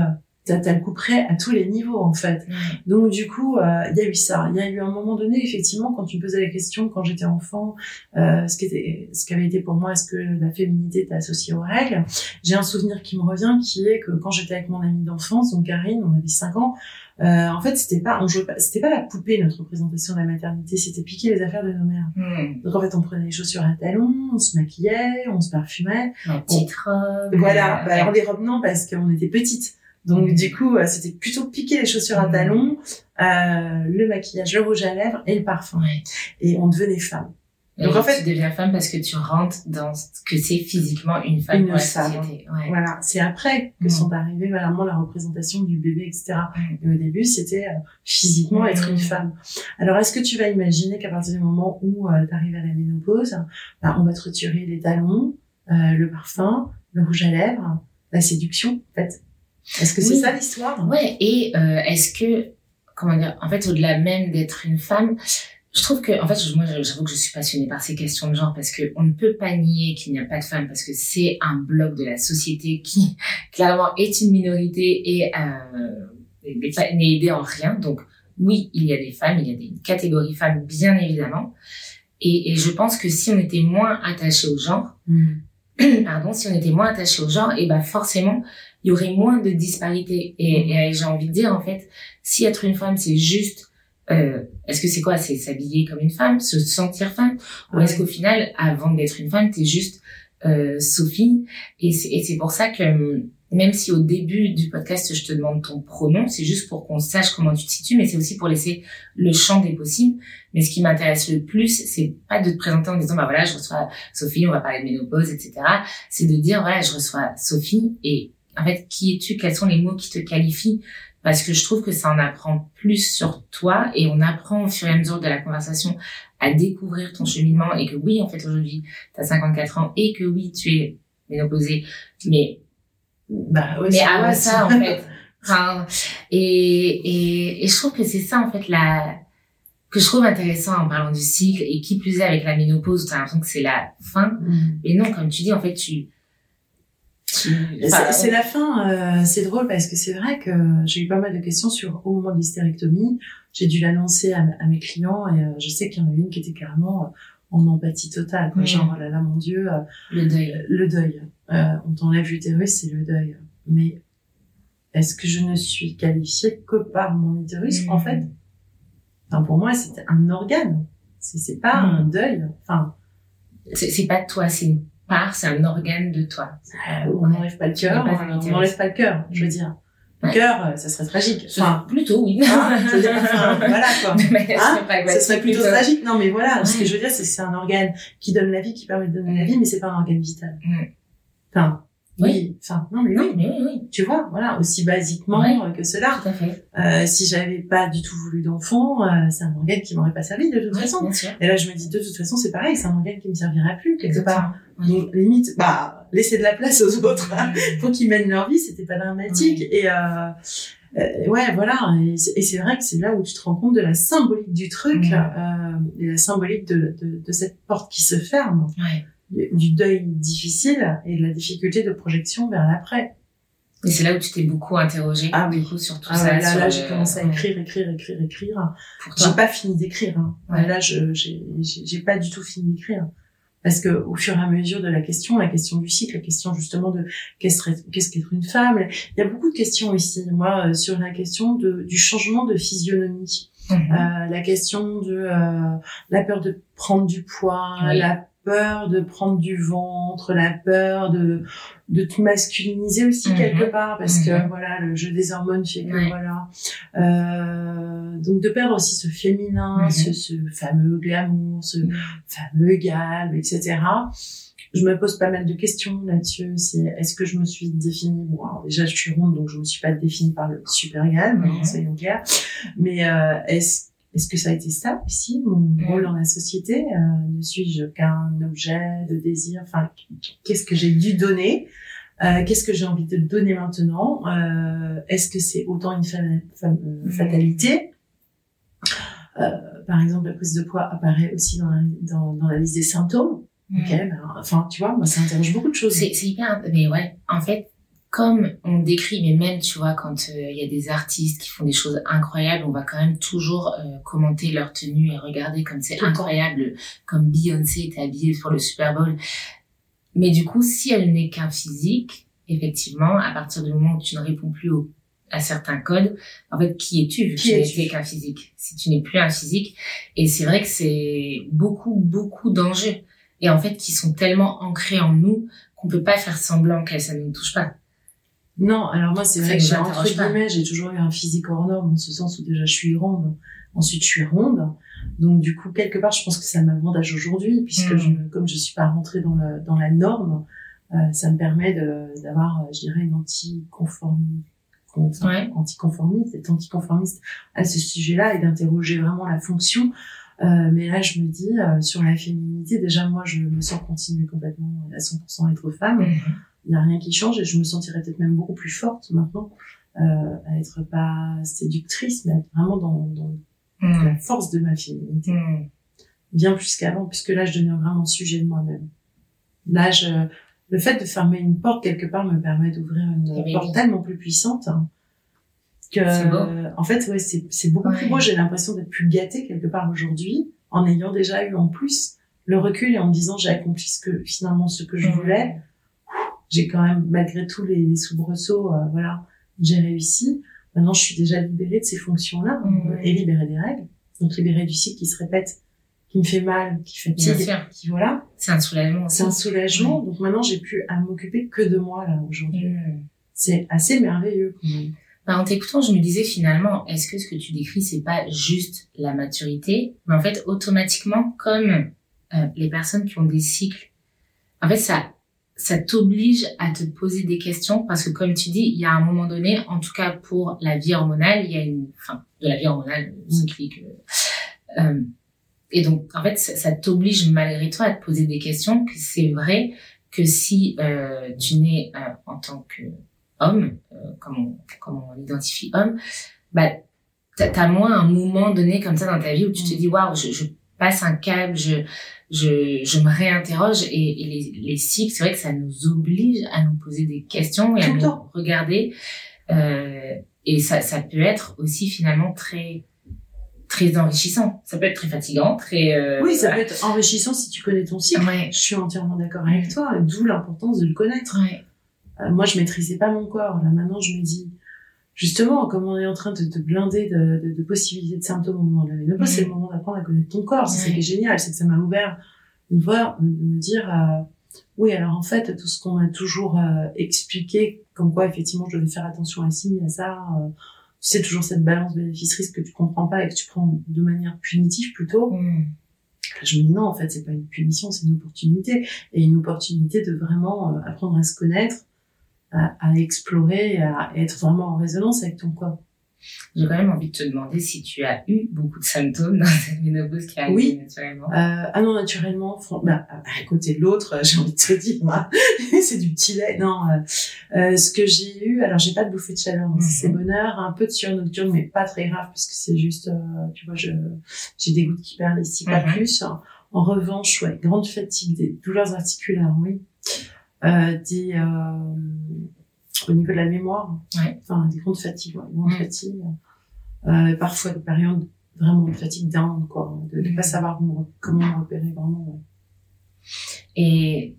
t'as le coup près à tous les niveaux en fait. Donc du coup, euh, il y a eu ça. Il y a eu un moment donné, effectivement, quand tu me posais la question, quand j'étais enfant, euh, ce qui était, ce qui avait été pour moi, est-ce que la féminité était associée aux règles J'ai un souvenir qui me revient, qui est que quand j'étais avec mon amie d'enfance, donc Karine, on avait 5 ans. Euh, en fait, c'était pas, on jouait pas, c'était pas la poupée notre représentation de la maternité, c'était piquer les affaires de nos mères. Hmm. Donc en fait, on prenait les chaussures à talons, on se maquillait, on se parfumait. La petite robe. Voilà. Bah, alors les robes non parce qu'on était petites. Donc du coup, euh, c'était plutôt piquer les chaussures à talons, euh, le maquillage, le rouge à lèvres et le parfum. Et on devenait femme. Donc en fait, tu deviens femme parce que tu rentres dans ce que c'est physiquement une femme une femme. Ouais. Voilà, c'est après que mm. sont arrivées vraiment la représentation du bébé, etc. Et au début, c'était euh, physiquement être une mm. femme. Alors, est-ce que tu vas imaginer qu'à partir du moment où euh, tu arrives à la ménopause, bah, on va te retirer les talons, euh, le parfum, le rouge à lèvres, la séduction, en fait? Est-ce que c'est ça l'histoire? Ouais, et euh, est-ce que, comment dire, en fait, au-delà même d'être une femme, je trouve que, en fait, moi, j'avoue que je suis passionnée par ces questions de genre parce que on ne peut pas nier qu'il n'y a pas de femmes parce que c'est un bloc de la société qui, (laughs) clairement, est une minorité et euh, n'est aidé en rien. Donc, oui, il y a des femmes, il y a des catégories femmes, bien évidemment. Et, et je pense que si on était moins attaché au genre, mm. (clears throat) pardon, si on était moins attaché au genre, et eh ben forcément, il y aurait moins de disparités. Et, mm. et j'ai envie de dire, en fait, si être une femme, c'est juste, euh, est-ce que c'est quoi? C'est s'habiller comme une femme, se sentir femme? Ou est-ce qu'au final, avant d'être une femme, t'es juste euh, Sophie? Et c'est pour ça que même si au début du podcast, je te demande ton pronom, c'est juste pour qu'on sache comment tu te situes, mais c'est aussi pour laisser le champ des possibles. Mais ce qui m'intéresse le plus, c'est pas de te présenter en disant, bah voilà, je reçois Sophie, on va parler de ménopause, etc. C'est de dire, voilà, je reçois Sophie et en fait, qui es-tu? Quels sont les mots qui te qualifient? Parce que je trouve que ça en apprend plus sur toi et on apprend au fur et à mesure de la conversation à découvrir ton cheminement et que oui, en fait, aujourd'hui, tu as 54 ans et que oui, tu es ménopausée, mais bah, mais avant ça, en fait. Enfin, et, et, et je trouve que c'est ça, en fait, la, que je trouve intéressant en parlant du cycle et qui plus est avec la ménopause t'as l'impression que c'est la fin. Mm. Mais non, comme tu dis, en fait, tu, c'est la fin. Euh, c'est drôle parce que c'est vrai que j'ai eu pas mal de questions sur au moment de l'hystérectomie. J'ai dû l'annoncer à, à, mes clients et euh, je sais qu'il y en avait une qui était carrément euh, en empathie totale. Quoi. Genre, oh là là, mon Dieu. le deuil. le deuil. on t'enlève l'utérus, c'est le deuil. Mais est-ce que je ne suis qualifiée que par mon utérus? En fait, enfin, pour moi, c'est un organe. C'est pas un deuil. Enfin, c'est pas toi, c'est une part, c'est un organe de toi. Euh, on n'enlève pas le cœur, on n'enlève pas le cœur, je veux dire. Le cœur, euh, ça serait tragique. Enfin, plutôt, oui. Hein, je veux (laughs) dire, enfin, voilà, quoi. (laughs) Hein, ça serait plutôt, tragique. Non, mais voilà, ce que je veux dire, c'est que c'est un organe qui donne la vie, qui permet de donner la vie, mais c'est pas un organe vital. Enfin, oui. Enfin, non, mais oui. oui, oui, Tu vois, voilà, aussi basiquement que cela. Tout à fait. Euh, si j'avais pas du tout voulu d'enfant, euh, c'est un organe qui m'aurait pas servi de toute façon. Et là, je me dis, de toute façon, c'est pareil, c'est un organe qui me servira plus, quelque part. Donc, limite, bah, laisser de la place aux autres hein, pour qu'ils mènent leur vie, c'était pas dramatique. Et, euh, euh, ouais, voilà. Et c'est vrai que c'est là où tu te rends compte de la symbolique du truc, euh, et la symbolique de, de, de, cette porte qui se ferme. Ouais du deuil difficile et de la difficulté de projection vers l'après. Et c'est là où tu t'es beaucoup interrogé ah, oui. sur tout ah, ça. Là, là j'ai commencé à écrire, écrire, écrire, écrire. J'ai pas fini d'écrire. Hein. Là, je j'ai pas du tout fini d'écrire. Parce que au fur et à mesure de la question, la question du cycle, la question justement de qu'est-ce qu'être une femme, il y a beaucoup de questions ici. Moi, euh, sur la question de, du changement de physionomie, mhm. euh, la question de euh, la peur de prendre du poids, la peur de prendre du ventre, la peur de de te masculiniser aussi mhm. quelque part parce que mhm. voilà le jeu des hormones fait que voilà euh, donc de perdre aussi ce féminin, mhm. ce, ce, fameux glamour, ce fameux galbe, etc. Je me pose pas mal de questions là-dessus. C'est est-ce que je me suis définie? Bon alors déjà je suis ronde donc je me suis pas définie par le super galbe, soyons clairs. Mais euh, est-ce est-ce que ça a été stable aussi, mon mm. rôle dans la société euh, Ne suis-je qu'un objet de désir Enfin, qu'est-ce que j'ai dû donner euh, Qu'est-ce que j'ai envie de donner maintenant euh, Est-ce que c'est autant une mm. fatalité? Par exemple, la prise de poids apparaît aussi dans la, dans, dans la liste des symptômes. Mm. Ok, ben, enfin, tu vois, moi, ça interroge beaucoup de choses. C'est hyper, mais ouais, en fait, comme on décrit, mais même, tu vois, quand euh, il y a des artistes qui font des choses incroyables, on va quand même toujours euh, commenter leur tenue et regarder comme c'est incroyable, comme Beyoncé est habillée pour le Super Bowl. Mais du coup, si elle n'est qu'un physique, effectivement, à partir du moment où tu ne réponds plus à certains codes, en fait, qui es-tu vu que tu n'es qu'un physique? Si tu n'es plus un physique, et c'est vrai que c'est beaucoup, beaucoup d'enjeux, et en fait, qui sont tellement ancrés en nous qu'on peut pas faire semblant que ça ne nous touche pas. Non, alors moi c'est vrai que j'ai entre guillemets, j'ai toujours eu un physique hors norme en ce sens où déjà je suis ronde, ensuite je suis ronde. Donc du coup quelque part je pense que ça m'avantage aujourd'hui puisque mm. je, comme je suis pas rentrée dans le dans la norme, euh, ça me permet d'avoir euh, je dirais une anticonformité ouais. anticonformiste, anticonformiste à ce sujet-là et d'interroger vraiment la fonction. Euh, mais là, je me dis, euh, sur la féminité, déjà, moi, je me sens continuer complètement à 100% être femme. Mm il n'y a rien qui change et je me sentirais peut-être même beaucoup plus forte maintenant euh, à être pas séductrice, mais être vraiment dans, dans hmm. la force de ma féminité. Hmm. Bien plus qu'avant, puisque là, je deviens vraiment sujet de moi-même. Là, je, le fait de fermer une porte quelque part me permet d'ouvrir une eh porte tellement plus puissante hein, que, en fait, ouais, c'est beaucoup plus beau. J'ai l'impression d'être plus gâtée quelque part aujourd'hui, en ayant déjà eu en plus le recul et en me disant j'ai accompli ce que finalement ce que je voulais j'ai quand même, malgré tous les soubresauts, euh, voilà, j'ai réussi. Maintenant, je suis déjà libérée de ces fonctions-là mmh. et libérée des règles. Donc, libérée du cycle qui se répète, qui me fait mal, qui fatigue, qui voilà. C'est un soulagement. C'est un soulagement. Donc maintenant, j'ai plus à m'occuper que de moi là aujourd'hui. Mmh. C'est assez merveilleux. Bah, en t'écoutant, je me disais finalement, est-ce que ce que tu décris, c'est pas juste la maturité, mais en fait, automatiquement, comme euh, les personnes qui ont des cycles, en fait, ça ça t'oblige à te poser des questions parce que comme tu dis, il y a un moment donné, en tout cas pour la vie hormonale, il y a une, enfin, de la vie hormonale cyclique. Euh, euh, et donc, en fait, ça, t'oblige malgré toi à te poser des questions. Que c'est vrai que si euh, tu nais euh, en tant que homme, euh, comme on, comme on l'identifie homme, bah, t'as as moins un moment donné comme ça dans ta vie où tu te dis waouh, je, je passe un cap, je je, je me réinterroge et, et les, les cycles, c'est vrai que ça nous oblige à nous poser des questions et à nous regarder. Euh, et ça, ça peut être aussi finalement très très enrichissant. Ça peut être très fatigant, très. Euh, oui, ça peut être enrichissant si tu connais ton cycle. Je suis entièrement d'accord avec toi. D'où l'importance de le connaître. Ouais. Euh, moi, je maîtrisais pas mon corps. Là, maintenant, je me dis, justement, comme on est en train de te blinder de, de, de, possibilités de symptômes au moment de la ménopause, c'est le moment d'apprendre à connaître ton corps. C'est ça qui est génial, c'est que ça m'a ouvert une fois de me dire, euh, oui, alors en fait, tout ce qu'on m'a toujours euh, expliqué, comme quoi effectivement je devais faire attention à ci, à ça, euh, c'est toujours cette balance bénéfice-risque que tu comprends pas et que tu prends de manière punitive plutôt. Mm. Je me dis non, en fait, c'est pas une punition, c'est une opportunité et une opportunité de vraiment apprendre à se connaître à, explorer et à être vraiment en résonance avec ton corps. J'ai quand même envie de te demander si tu as eu beaucoup de symptômes dans cette ménopause qui a oui. naturellement. Euh, ah non, naturellement, bah, à côté de l'autre, (laughs) j'ai envie de te dire, (laughs) c'est du petit lait. Non, euh, euh, ce que j'ai eu, alors j'ai pas de bouffée de chaleur, donc c'est mhm. bonheur, un peu de sueur nocturne, mais pas très grave parce que c'est juste, euh, tu vois, j'ai des gouttes qui perlent ici, pas mhm. plus. En revanche, ouais, grande fatigue, des douleurs articulaires, oui. Euh, des, euh, au niveau de la mémoire, ouais. enfin des grandes fatigues, ouais, grandes mm. fatigues. Euh, parfois des périodes vraiment de fatigue d'âme, quoi, de ne pas mm. savoir comment, repérer vraiment. Ouais. Et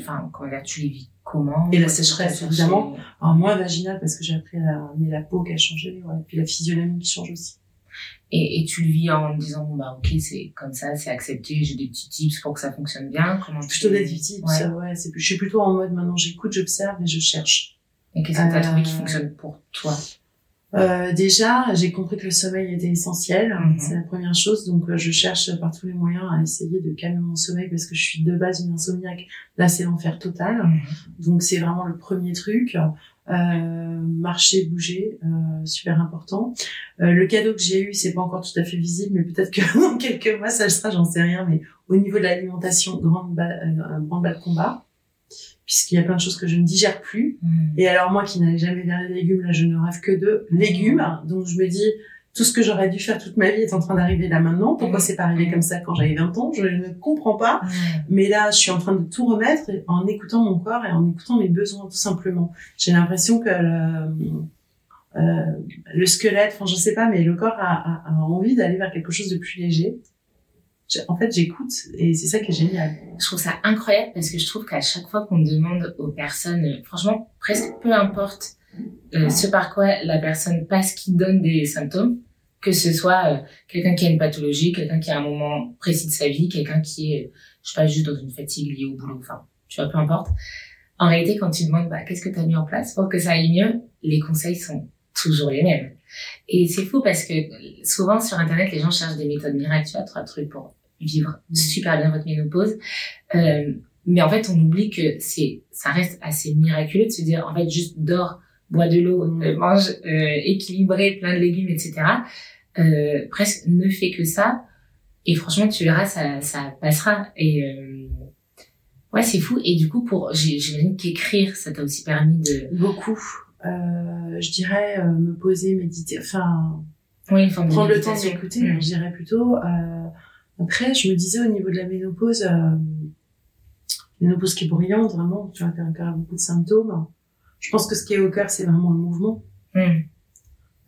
enfin, comment dire, tu les vis comment? Et la sécheresse, évidemment. Alors, moins vaginale parce que j'ai appris à, mais la peau qui a changé, ouais, et puis la physionomie qui change aussi. Et, et tu le vis en disant, bon, bah, ok, c'est comme ça, c'est accepté, j'ai des petits tips pour que ça fonctionne bien. Comment Plutôt des petits tips, ouais. je suis plutôt en mode maintenant j'écoute, j'observe et je cherche. Et qu'est-ce que tu as trouvé qui euh, fonctionne pour toi? euh, déjà, j'ai compris que le sommeil était essentiel. Mhm. C'est la première chose. Donc, euh, je cherche par tous les moyens à essayer de calmer mon sommeil parce que je suis de base une insomniaque. Là, c'est l'enfer total. Mhm. Donc, c'est vraiment le premier truc. Euh, marcher, bouger, euh, super important. Euh, le cadeau que j'ai eu, c'est pas encore tout à fait visible, mais peut-être que (laughs) dans quelques mois ça le sera, j'en sais rien. Mais au niveau de l'alimentation, grande balle, grande balle combat puisqu'il y a plein de choses que je ne digère plus. Hmm. Et alors moi qui n'avais jamais vers les légumes, là je ne rêve que de légumes. Donc je me dis, tout ce que j'aurais dû faire toute ma vie est en train d'arriver là maintenant. Pourquoi hmm. c'est pas arrivé comme ça quand j'avais 20 ans? Je ne comprends pas. Mais là, je suis en train de tout remettre en écoutant mon corps et en écoutant mes besoins tout simplement. J'ai l'impression que le, euh, le squelette, enfin je sais pas, mais le corps a, a, a envie d'aller vers quelque chose de plus léger en fait, j'écoute et c'est ça qui est génial. Je trouve ça incroyable parce que je trouve qu'à chaque fois qu'on demande aux personnes, franchement, presque peu importe euh, ce par quoi la personne passe qui donne des symptômes, que ce soit euh, quelqu'un qui a une pathologie, quelqu'un qui a un moment précis de sa vie, quelqu'un qui est, je sais pas, juste dans une fatigue liée au boulot, enfin, tu vois, peu importe. En réalité, quand tu demandes, bah, qu'est-ce que tu as mis en place pour que ça aille mieux, les conseils sont toujours les mêmes. Et c'est fou parce que souvent sur Internet, les gens cherchent des méthodes miracles, tu vois, trois trucs pour vivre super bien votre ménopause. Euh, mais en fait, on oublie que c'est, ça reste assez miraculeux de se dire, en fait, juste dors, bois de l'eau, mm. euh, mange euh, équilibré, plein de légumes, etc. Euh, presque ne fait que ça. Et franchement, tu verras, ça, ça passera. Et euh, ouais, c'est fou. Et du coup, pour, j'imagine qu'écrire, ça t'a aussi permis de beaucoup. Euh, je dirais me poser, méditer, enfin, oui, prendre le temps d'écouter. Mm. Je dirais plutôt. Euh, après, je me disais au niveau de la ménopause, euh, ménopause qui est bruyante, vraiment, tu vois, qui a beaucoup de symptômes. Je pense que ce qui est au cœur, c'est vraiment le mouvement. Hmm.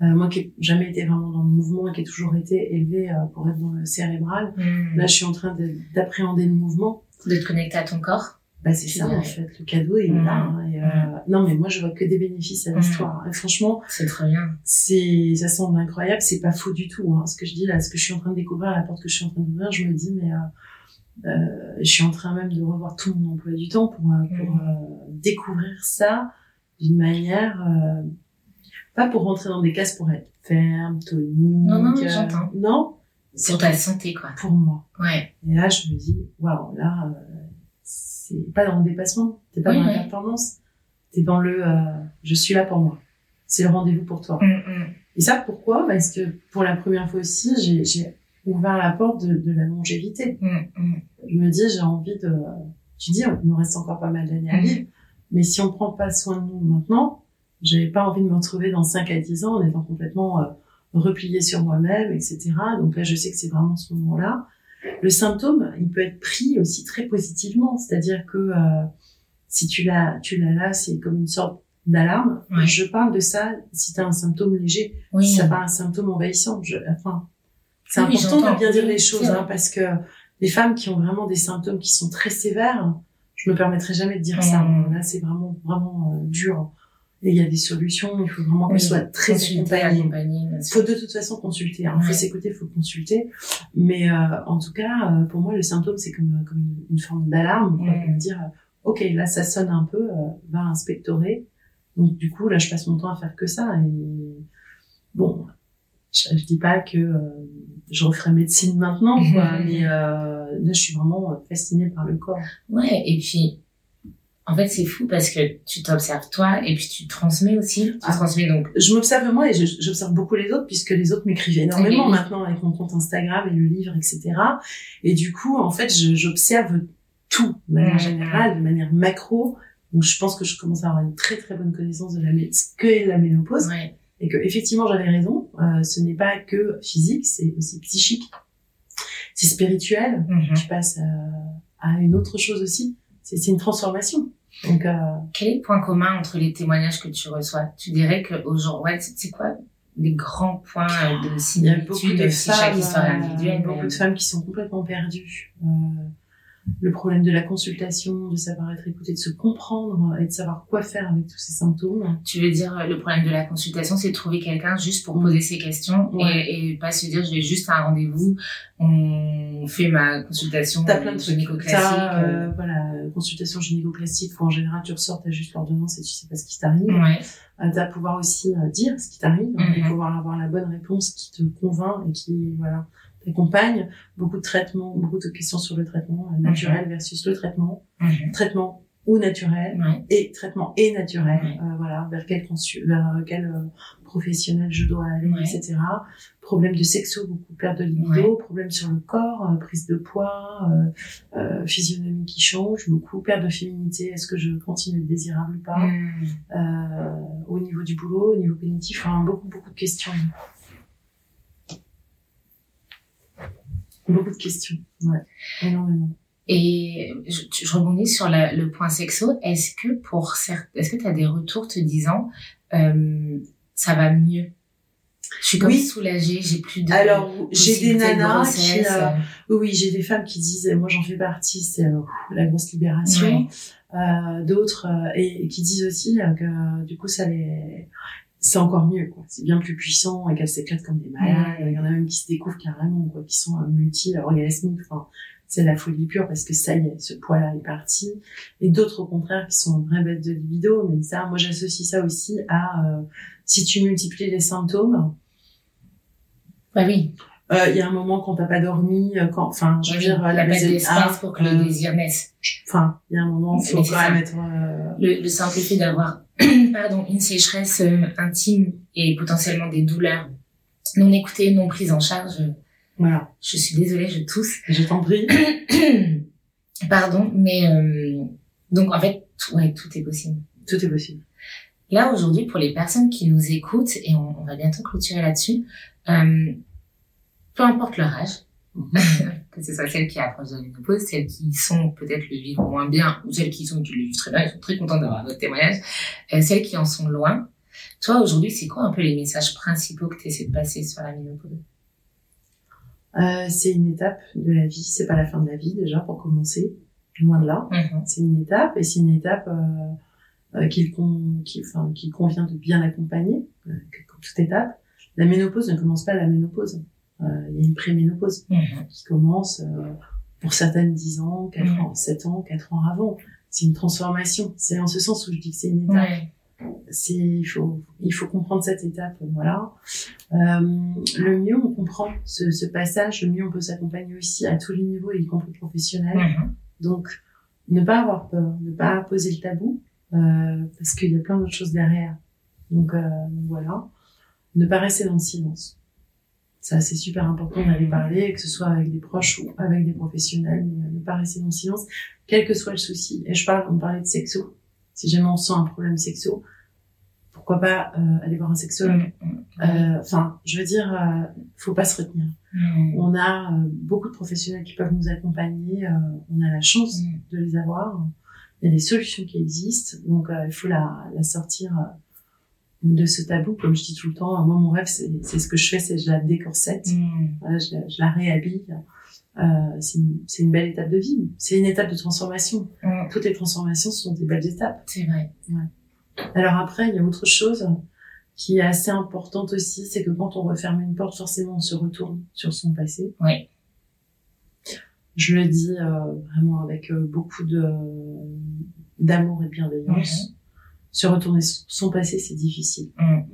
Euh, moi qui n'ai jamais été vraiment dans le mouvement et qui ai toujours été élevée euh, pour être dans le cérébral, hmm. là, je suis en train d'appréhender le mouvement. De te connecter à ton corps? Bah, c'est ça, en fait. Le cadeau, il est là. Hein, et, euh, Non, mais moi, je vois que des bénéfices à l'histoire. Et franchement. C'est très bien. C'est, ça semble incroyable. C'est pas faux du tout, hein. Ce que je dis là, ce que je suis en train de découvrir, la porte que je suis en train d'ouvrir, je me dis, mais, euh, euh, je suis en train même de revoir tout mon emploi du temps pour, pour découvrir ça d'une manière, pas pour rentrer dans des cases pour être ferme, tonique. Non, non, j'entends. Non. C'est pour ta santé, quoi. Pour moi. Ouais. Et là, je me dis, waouh, là, c'est pas dans le dépassement, t'es pas dans la performance, t'es dans le euh, je suis là pour moi. C'est le rendez-vous pour toi. Mm, mm. Et ça, pourquoi? Parce que pour la première fois aussi, j'ai ouvert la porte de, de la longévité. Mm, je me dis, j'ai envie de... Tu dis, il nous reste encore pas mal d'années à vivre, mais si on prend pas soin de nous maintenant, j'avais pas envie de me retrouver dans 5 à 10 ans en étant complètement euh, replié sur moi-même, etc. Donc là, je sais que c'est vraiment ce moment-là. Le symptôme, il peut être pris aussi très positivement, c'est-à-dire que euh, si tu l'as, tu l'as là, c'est comme une sorte d'alarme. Je parle de ça si tu as un symptôme léger, oui. si t'as pas un symptôme envahissant. Je, enfin, c'est important de bien dire les choses, hein, parce que les femmes qui ont vraiment des symptômes qui sont très sévères, je me permettrai jamais de dire ça. Là, c'est vraiment vraiment euh, dur. Et il y a des solutions, il faut vraiment qu'elles soient très accompagnées. Il faut de toute façon consulter. Il faut s'écouter, il faut consulter. Mais euh, en tout cas, euh, pour moi, le symptôme, c'est comme, comme une, forme d'alarme, pour me dire, ok, là, ça sonne un peu, euh, va inspectorer. Donc du coup, là, je passe mon temps à faire que ça. Et bon, je, je dis pas que euh, je referai médecine maintenant, quoi, (laughs) mais là, je suis vraiment fascinée par le corps. Ouais, et puis en fait, c'est fou parce que tu t'observes toi et puis tu transmets aussi. Tu ah. transmets donc. Je m'observe moi et j'observe beaucoup les autres puisque les autres m'écrivent énormément maintenant avec mon compte Instagram et le livre, etc. Et du coup, en fait, j'observe tout de manière mmh. générale, de manière macro. Donc, je pense que je commence à avoir une très très bonne connaissance de la ce que la ménopause et que effectivement j'avais raison. Euh, ce n'est pas que physique, c'est aussi psychique c'est spirituel. Tu passes à, à une autre chose aussi. C'est une transformation. Donc, euh, Quel est le point commun entre les témoignages que tu reçois? Tu dirais que aujourd'hui, ouais, c'est quoi les grands points euh, de il y a beaucoup similitude de chaque histoire euh, individuelle beaucoup mais- de femmes qui sont complètement perdues. Euh, le problème de la consultation, de savoir être écoutée, de se comprendre et de savoir quoi faire avec tous ces symptômes. Tu veux dire, euh, le problème de la consultation, c'est de trouver quelqu'un juste pour Mm. poser ses questions Ouais. et, et pas se dire, je vais juste à un rendez-vous, on fait ma consultation T'as plein de gynéco-classique. T'as, euh, euh, voilà, consultation gynéco-classique, où en général tu ressors, t'as juste l'ordonnance et tu sais pas ce qui t'arrive. Ouais. Euh, t'as pouvoir aussi euh, dire ce qui t'arrive, Mhm. et pouvoir avoir la bonne réponse qui te convainc et qui, voilà, Beaucoup de traitements, beaucoup de questions sur le traitement, euh, naturel versus le traitement. Mhm. Traitement ou naturel. Ouais. et traitement et naturel, Ouais. euh, voilà, vers quel consu- vers euh, quel professionnel je dois aller, Ouais. etc. Problème de sexo, beaucoup perte de libido, problème sur le corps, prise de poids, physionomie qui change, beaucoup perte de féminité, est-ce que je continue de désirable ou pas, euh, au niveau du boulot, au niveau cognitif, enfin, beaucoup beaucoup de questions. Beaucoup de questions, ouais, énormément. Et je, je rebondis sur la- le point sexo. Est-ce que pour certains, est-ce que tu as des retours te disant, euh, ça va mieux? Je suis comme Oui. soulagée, j'ai plus de Alors, j'ai des de nanas qui, euh, Oui, j'ai des femmes qui disent, moi j'en fais partie, c'est euh, la grosse libération. D'autres et, et qui disent aussi que du coup ça les, c'est encore mieux quoi. C'est bien plus puissant et qu'elles s'éclatent comme des malades. Il y en a même qui se découvrent carrément quoi, qui sont euh, multi-orgasmiques. Enfin, c'est la folie pure parce que ça y est, ce poids-là est parti. Et d'autres au contraire qui sont vraies bêtes de libido. Mais ça, moi j'associe ça aussi à euh, si tu multiplies les symptômes. bah oui, Euh, Il y a un moment quand t'as pas dormi, euh, quand, enfin, je veux dire, il y a pas baiser- d'espace ah, pour que le désir naisse. Enfin, il y a un moment, faut quand même être. euh, Le, le simple fait d'avoir, (clears throat) pardon, une sécheresse euh, intime et potentiellement des douleurs non écoutées, non prises en charge. Voilà. Je suis désolée, je tousse. Je t'en prie. (clears throat) Pardon, mais euh, donc en fait, tout, ouais, tout est possible. Tout est possible. Là aujourd'hui, pour les personnes qui nous écoutent, et on, on va bientôt clôturer là-dessus, euh, peu importe leur âge, (laughs) que ce soit celles qui approchent de la ménopause, celles qui sont peut-être le vivent moins bien, ou celles qui sont qui le vivent très bien, ils sont très contents d'avoir notre témoignage, euh, celles qui en sont loin. Toi aujourd'hui, c'est quoi un peu les messages principaux que tu essaies de passer sur la ménopause? Euh, c'est une étape de la vie. C'est pas la fin de la vie déjà pour commencer. Loin de là. Mhm. C'est une étape et c'est une étape euh, euh, qu'il con, qui, enfin, qu'il convient de bien accompagner. Euh, comme toute étape. La ménopause ne commence pas à la ménopause. Euh, Il y a une préménopause Mhm. qui commence euh, pour certaines 10 ans, 4 Mhm. ans, 7 ans, 4 ans avant. C'est une transformation. C'est en ce sens où je dis que c'est une étape. Ouais. c'est il faut il faut comprendre cette étape voilà euh, le mieux on comprend ce, ce passage le mieux on peut s'accompagner aussi à tous les niveaux y compris professionnel Mhm. donc ne pas avoir peur ne pas poser le tabou euh, parce qu'il y a plein d'autres choses derrière donc, euh, donc voilà ne pas rester dans le silence ça c'est super important d'aller parler que ce soit avec des proches ou avec des professionnels mais euh, ne pas rester dans le silence quel que soit le souci et je parle on parlait de sexo si jamais on sent un problème sexo, pourquoi pas euh, aller voir un sexologue. Mhm. Euh, Enfin, je veux dire, euh, faut pas se retenir. On a beaucoup de professionnels qui peuvent nous accompagner. on a la chance de les avoir. Il y a des solutions qui existent, donc il faut la, la sortir de ce tabou. Comme je dis tout le temps, moi mon rêve, c'est ce que je fais, c'est je la décorsette, Mhm. voilà, je, la, je la réhabille. Euh, c'est une, une belle étape de vie. C'est une étape de transformation. Mhm. Toutes les transformations sont des belles étapes. C'est vrai. Alors après, il y a autre chose qui est assez importante aussi, c'est que quand on referme une porte, forcément, on se retourne sur son passé. Oui. Je le dis euh, vraiment avec euh, beaucoup de d'amour et de bienveillance. Se retourner sur son passé, c'est difficile. Mhm.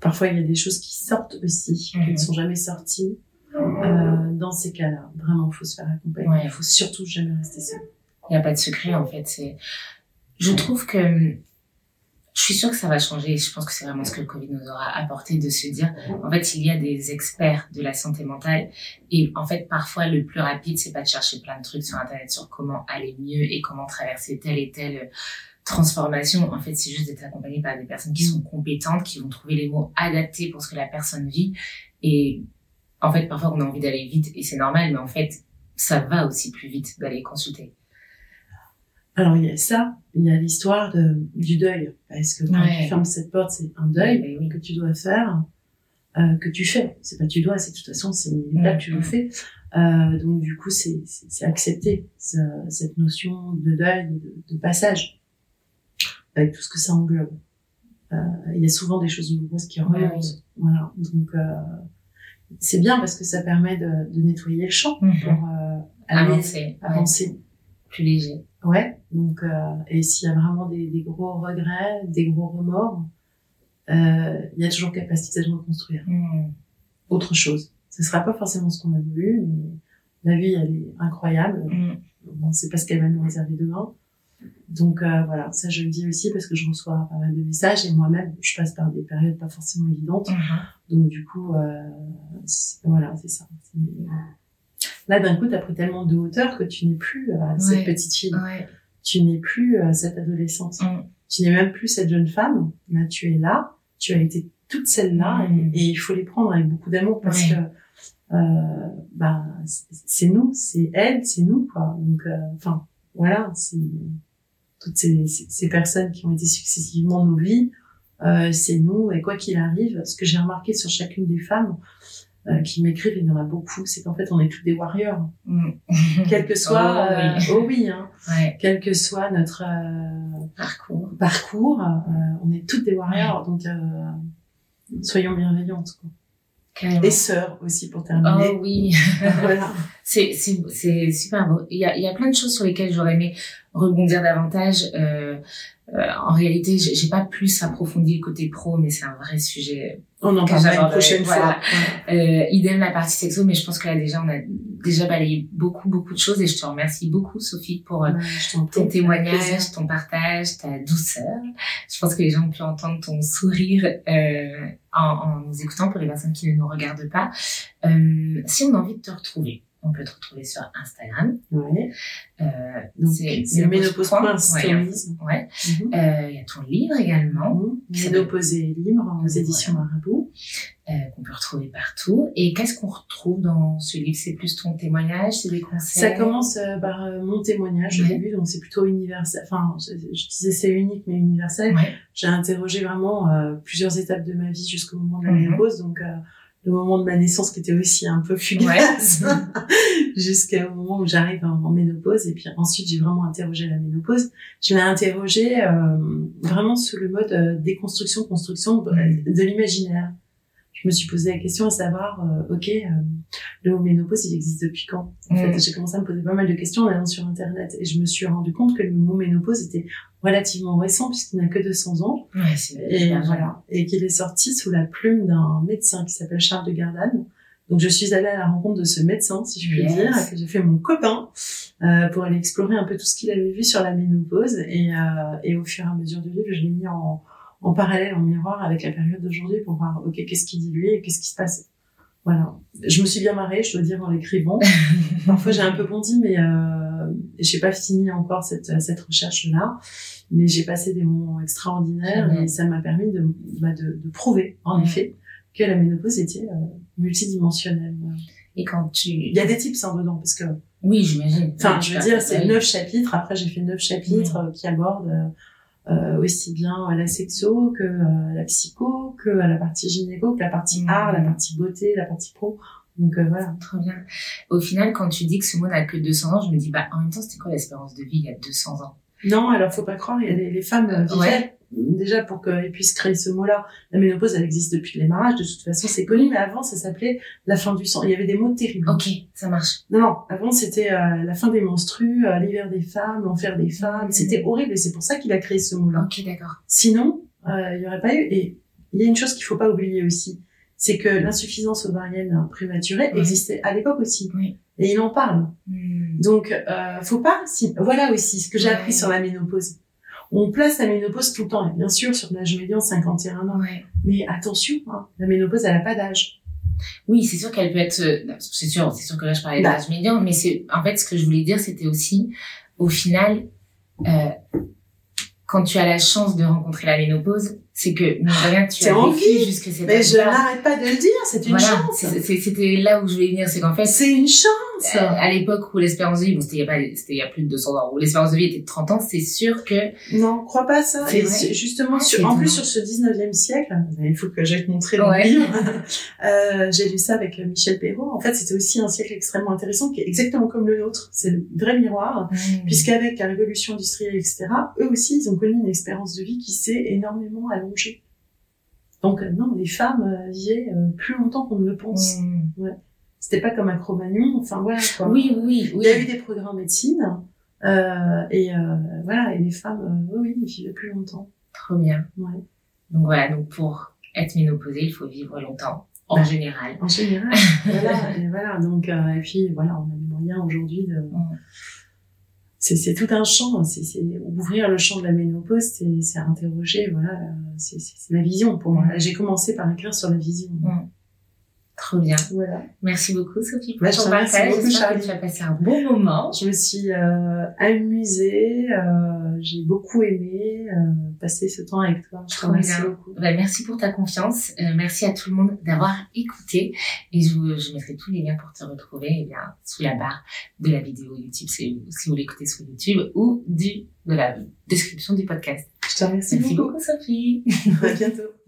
Parfois, il y a des choses qui sortent aussi, qui Mhm. ne sont jamais sorties. Euh, dans ces cas-là, vraiment, faut se faire accompagner. Ouais. Il faut surtout jamais rester seul. Il n'y a pas de secret en fait. C'est, je trouve que je suis sûre que ça va changer. Je pense que c'est vraiment ce que le Covid nous aura apporté de se dire, en fait, il y a des experts de la santé mentale et en fait, parfois le plus rapide, c'est pas de chercher plein de trucs sur internet sur comment aller mieux et comment traverser telle et telle transformation. En fait, c'est juste d'être accompagné par des personnes qui sont compétentes, qui vont trouver les mots adaptés pour ce que la personne vit et en fait, parfois on a envie d'aller vite et c'est normal, mais en fait, ça va aussi plus vite d'aller consulter. Alors il y a ça, il y a l'histoire du deuil, parce que quand tu fermes cette porte, c'est un deuil oui. que tu dois faire, euh, que tu fais. C'est pas tu dois, c'est de toute façon c'est une tu le fais. Euh, donc du coup c'est c'est accepter cette notion de deuil, de, de, passage, avec tout ce que ça englobe. Euh, il y a souvent des choses douloureuses qui remontent. Voilà, donc euh, c'est bien parce que ça permet de, de nettoyer le champ mhm. pour euh, avancer, avancer. plus léger. Ouais. Donc euh, et s'il y a vraiment des, des, gros regrets, des gros remords, euh, il y a toujours capacité de reconstruire mhm. autre chose. Ce sera pas forcément ce qu'on a voulu, mais la vie elle est incroyable. Mhm. On sait pas ce qu'elle va nous réserver demain. Donc euh, voilà, ça je le dis aussi parce que je reçois pas mal de messages et moi-même je passe par des périodes pas forcément évidentes. Mhm. Donc du coup, euh, voilà, c'est ça. Là d'un coup, t'as pris tellement de hauteur que tu n'es plus euh, cette petite fille. Tu n'es plus euh, cette adolescente. Mm. Tu n'es même plus cette jeune femme. Là, tu es là. Tu as été toute celle-là Mm. et, et, il faut les prendre avec beaucoup d'amour parce que euh, bah c'est nous, c'est elle, c'est nous quoi. Donc enfin voilà, c'est toutes ces, ces, personnes qui ont été successivement nos vies, euh, c'est nous. Et quoi qu'il arrive, ce que j'ai remarqué sur chacune des femmes euh, qui m'écrivent, il y en a beaucoup, c'est qu'en fait, on est tous des warriors. Mm. (laughs) Quel que soit, oh, oui, euh, oh, oui hein, ouais. quel que soit notre euh, parcours, parcours on est toutes des warriors. Donc, soyons bienveillantes. Quoi. Carrément. Et sœurs aussi pour terminer. Oh oui. (laughs) voilà. (laughs) C'est c'est c'est super beau. Il y a il y a plein de choses sur lesquelles j'aurais aimé rebondir davantage. Euh, euh, en réalité, j'ai pas plus approfondi le côté pro, mais c'est un vrai sujet. On en parlera une prochaine voilà. fois. Euh, idem la partie sexo, mais je pense que là déjà on a déjà balayé beaucoup beaucoup de choses et je te remercie beaucoup Sophie pour ouais, ton témoignage, ton partage, ta douceur. Je pense que les gens ont pu entendre ton sourire euh, en, en nous écoutant pour les personnes qui ne nous regardent pas. Euh, si on a envie de te retrouver, on peut te retrouver sur Instagram. Ouais. Euh, c'est ménopause.stories. Ouais. ouais. Il mm -hmm. euh, y a ton livre également. Mm -hmm. Ménopause et libre aux éditions. Marabout. Euh, qu'on peut retrouver partout. Et qu'est-ce qu'on retrouve dans ce livre? C'est plus ton témoignage, c'est des conseils? Ça commence euh, par euh, mon témoignage ouais. au début, donc c'est plutôt universel. Enfin, je, je disais c'est unique mais universel. Ouais. J'ai interrogé vraiment plusieurs étapes de ma vie jusqu'au moment de la ménopause, mm -hmm. donc le moment de ma naissance qui était aussi un peu fugace ouais. (laughs) jusqu'au moment où j'arrive en, ménopause et puis ensuite j'ai vraiment interrogé la ménopause. Je l'ai interrogé euh, vraiment sous le mode euh, déconstruction construction de, de l'imaginaire je me suis posé la question à savoir euh, ok le mot ménopause il existe depuis quand? En mm. fait j'ai commencé à me poser pas mal de questions en allant sur internet et je me suis rendu compte que le mot ménopause était relativement récent puisqu'il n'a que 200 ans. Ouais, et voilà. et qu'il est sorti sous la plume d'un médecin qui s'appelle Charles de Gardanne. Donc je suis allée à la rencontre de ce médecin si je puis yes. dire que j'ai fait mon copain euh, pour aller explorer un peu tout ce qu'il avait vu sur la ménopause. Et, euh, et au fur et à mesure du livre je l'ai mis en, en parallèle en miroir avec la période d'aujourd'hui pour voir ok qu'est-ce qu'il dit lui et qu'est-ce qui se passe voilà je me suis bien marrée je dois dire en l'écrivant (laughs) parfois j'ai un peu bondi mais euh, j'ai pas fini encore cette cette recherche là mais j'ai passé des moments extraordinaires mmh. et ça m'a permis de, bah, de, de prouver en mmh. effet que la ménopause était euh, multidimensionnelle. Et quand tu... Il y a des tips hein, dedans, parce que... Oui, j'imagine. Enfin, je veux dire, c'est neuf chapitres. Après, j'ai fait neuf chapitres mmh. qui abordent euh, aussi bien la sexo que euh, la psycho, que la partie gynéco, que la partie mmh. art, la partie beauté, la partie pro. Donc euh, voilà. Très bien. Au final, quand tu dis que ce mot n'a que 200 ans, je me dis, bah, en même temps, c'était quoi l'espérance de vie il y a 200 ans? Non, alors faut pas croire, il y a les, les femmes vivaient ouais déjà pour qu'elles puissent créer ce mot-là. La ménopause, elle existe depuis le démarrage. De toute façon, c'est connu. Mais avant, ça s'appelait la fin du sang. Il y avait des mots terribles. Ok, ça marche. Non, non. Avant, c'était euh, la fin des menstrues, euh, l'hiver des femmes, l'enfer des femmes. Mmh. C'était horrible et c'est pour ça qu'il a créé ce mot-là. Ok, d'accord. Sinon, euh, il y aurait pas eu. Et il y a une chose qu'il faut pas oublier aussi, c'est que l'insuffisance ovarienne prématurée existait à l'époque aussi. Oui. Et il en parle. Mmh. Donc, euh, faut pas. Si... Voilà aussi ce que j'ai ouais. appris sur la ménopause on place la ménopause tout le temps, et bien sûr sur l'âge médian 51 ans. Ouais. Mais attention, hein, la ménopause elle a pas d'âge. Oui, c'est sûr qu'elle peut être, c'est sûr, c'est sûr que là je parlais de l'âge médian, mais c'est en fait ce que je voulais dire, c'était aussi, au final, euh, quand tu as la chance de rencontrer la ménopause, c'est que rien tu as jusque cette mais je n'arrête pas de le dire c'est une chance. c'était là où je voulais venir c'est qu'en fait c'est une chance. euh, à l'époque où l'espérance de vie bon c'était il y a pas c'était il y a plus de 200 ans où l'espérance de vie était de 30 ans c'est sûr que non crois pas ça. Et justement sur, en plus sur ce 19e siècle il faut que j'aille te montrer dans le livre euh, j'ai lu ça avec euh, Michel Perrault. En fait c'était aussi un siècle extrêmement intéressant qui est exactement comme le nôtre. C'est le vrai miroir. Mmh. puisqu'avec la révolution industrielle etc eux aussi ils ont connu une espérance de vie qui s'est énormément allongée donc euh, non, les femmes euh, vivaient euh, plus longtemps qu'on ne le pense. Hmm. Ouais. C'était pas comme un Cro-Magnon, enfin voilà quoi. Oui, oui, oui. Il y a eu des progrès en médecine, euh, et euh, voilà, et les femmes, oui, oui, vivaient plus longtemps. Trop bien. Ouais. Donc voilà, donc pour être ménopausée, il faut vivre longtemps, en bah, général. En général, (laughs) voilà, et voilà, donc, et puis voilà, on a les moyens aujourd'hui de... Hmm c'est tout un champ. C'est ouvrir le champ de la ménopause, c'est interroger. Voilà, c'est la vision pour moi. J'ai commencé par écrire sur la vision. Mm. Trop bien. Voilà. Merci beaucoup Sophie pour bah, ton partage. J'espère que tu as passé un bon moment. Je me suis euh, amusée, euh, j'ai beaucoup aimé euh, passer ce temps avec toi. Je te remercie beaucoup. Bah, merci pour ta confiance. Euh, merci à tout le monde d'avoir écouté. Et je, je mettrai tous les liens pour te retrouver eh bien, sous la barre de la vidéo YouTube si, si vous l'écoutez sur YouTube ou du, de la description du podcast. Je te remercie Merci beaucoup Sophie. (laughs) à bientôt.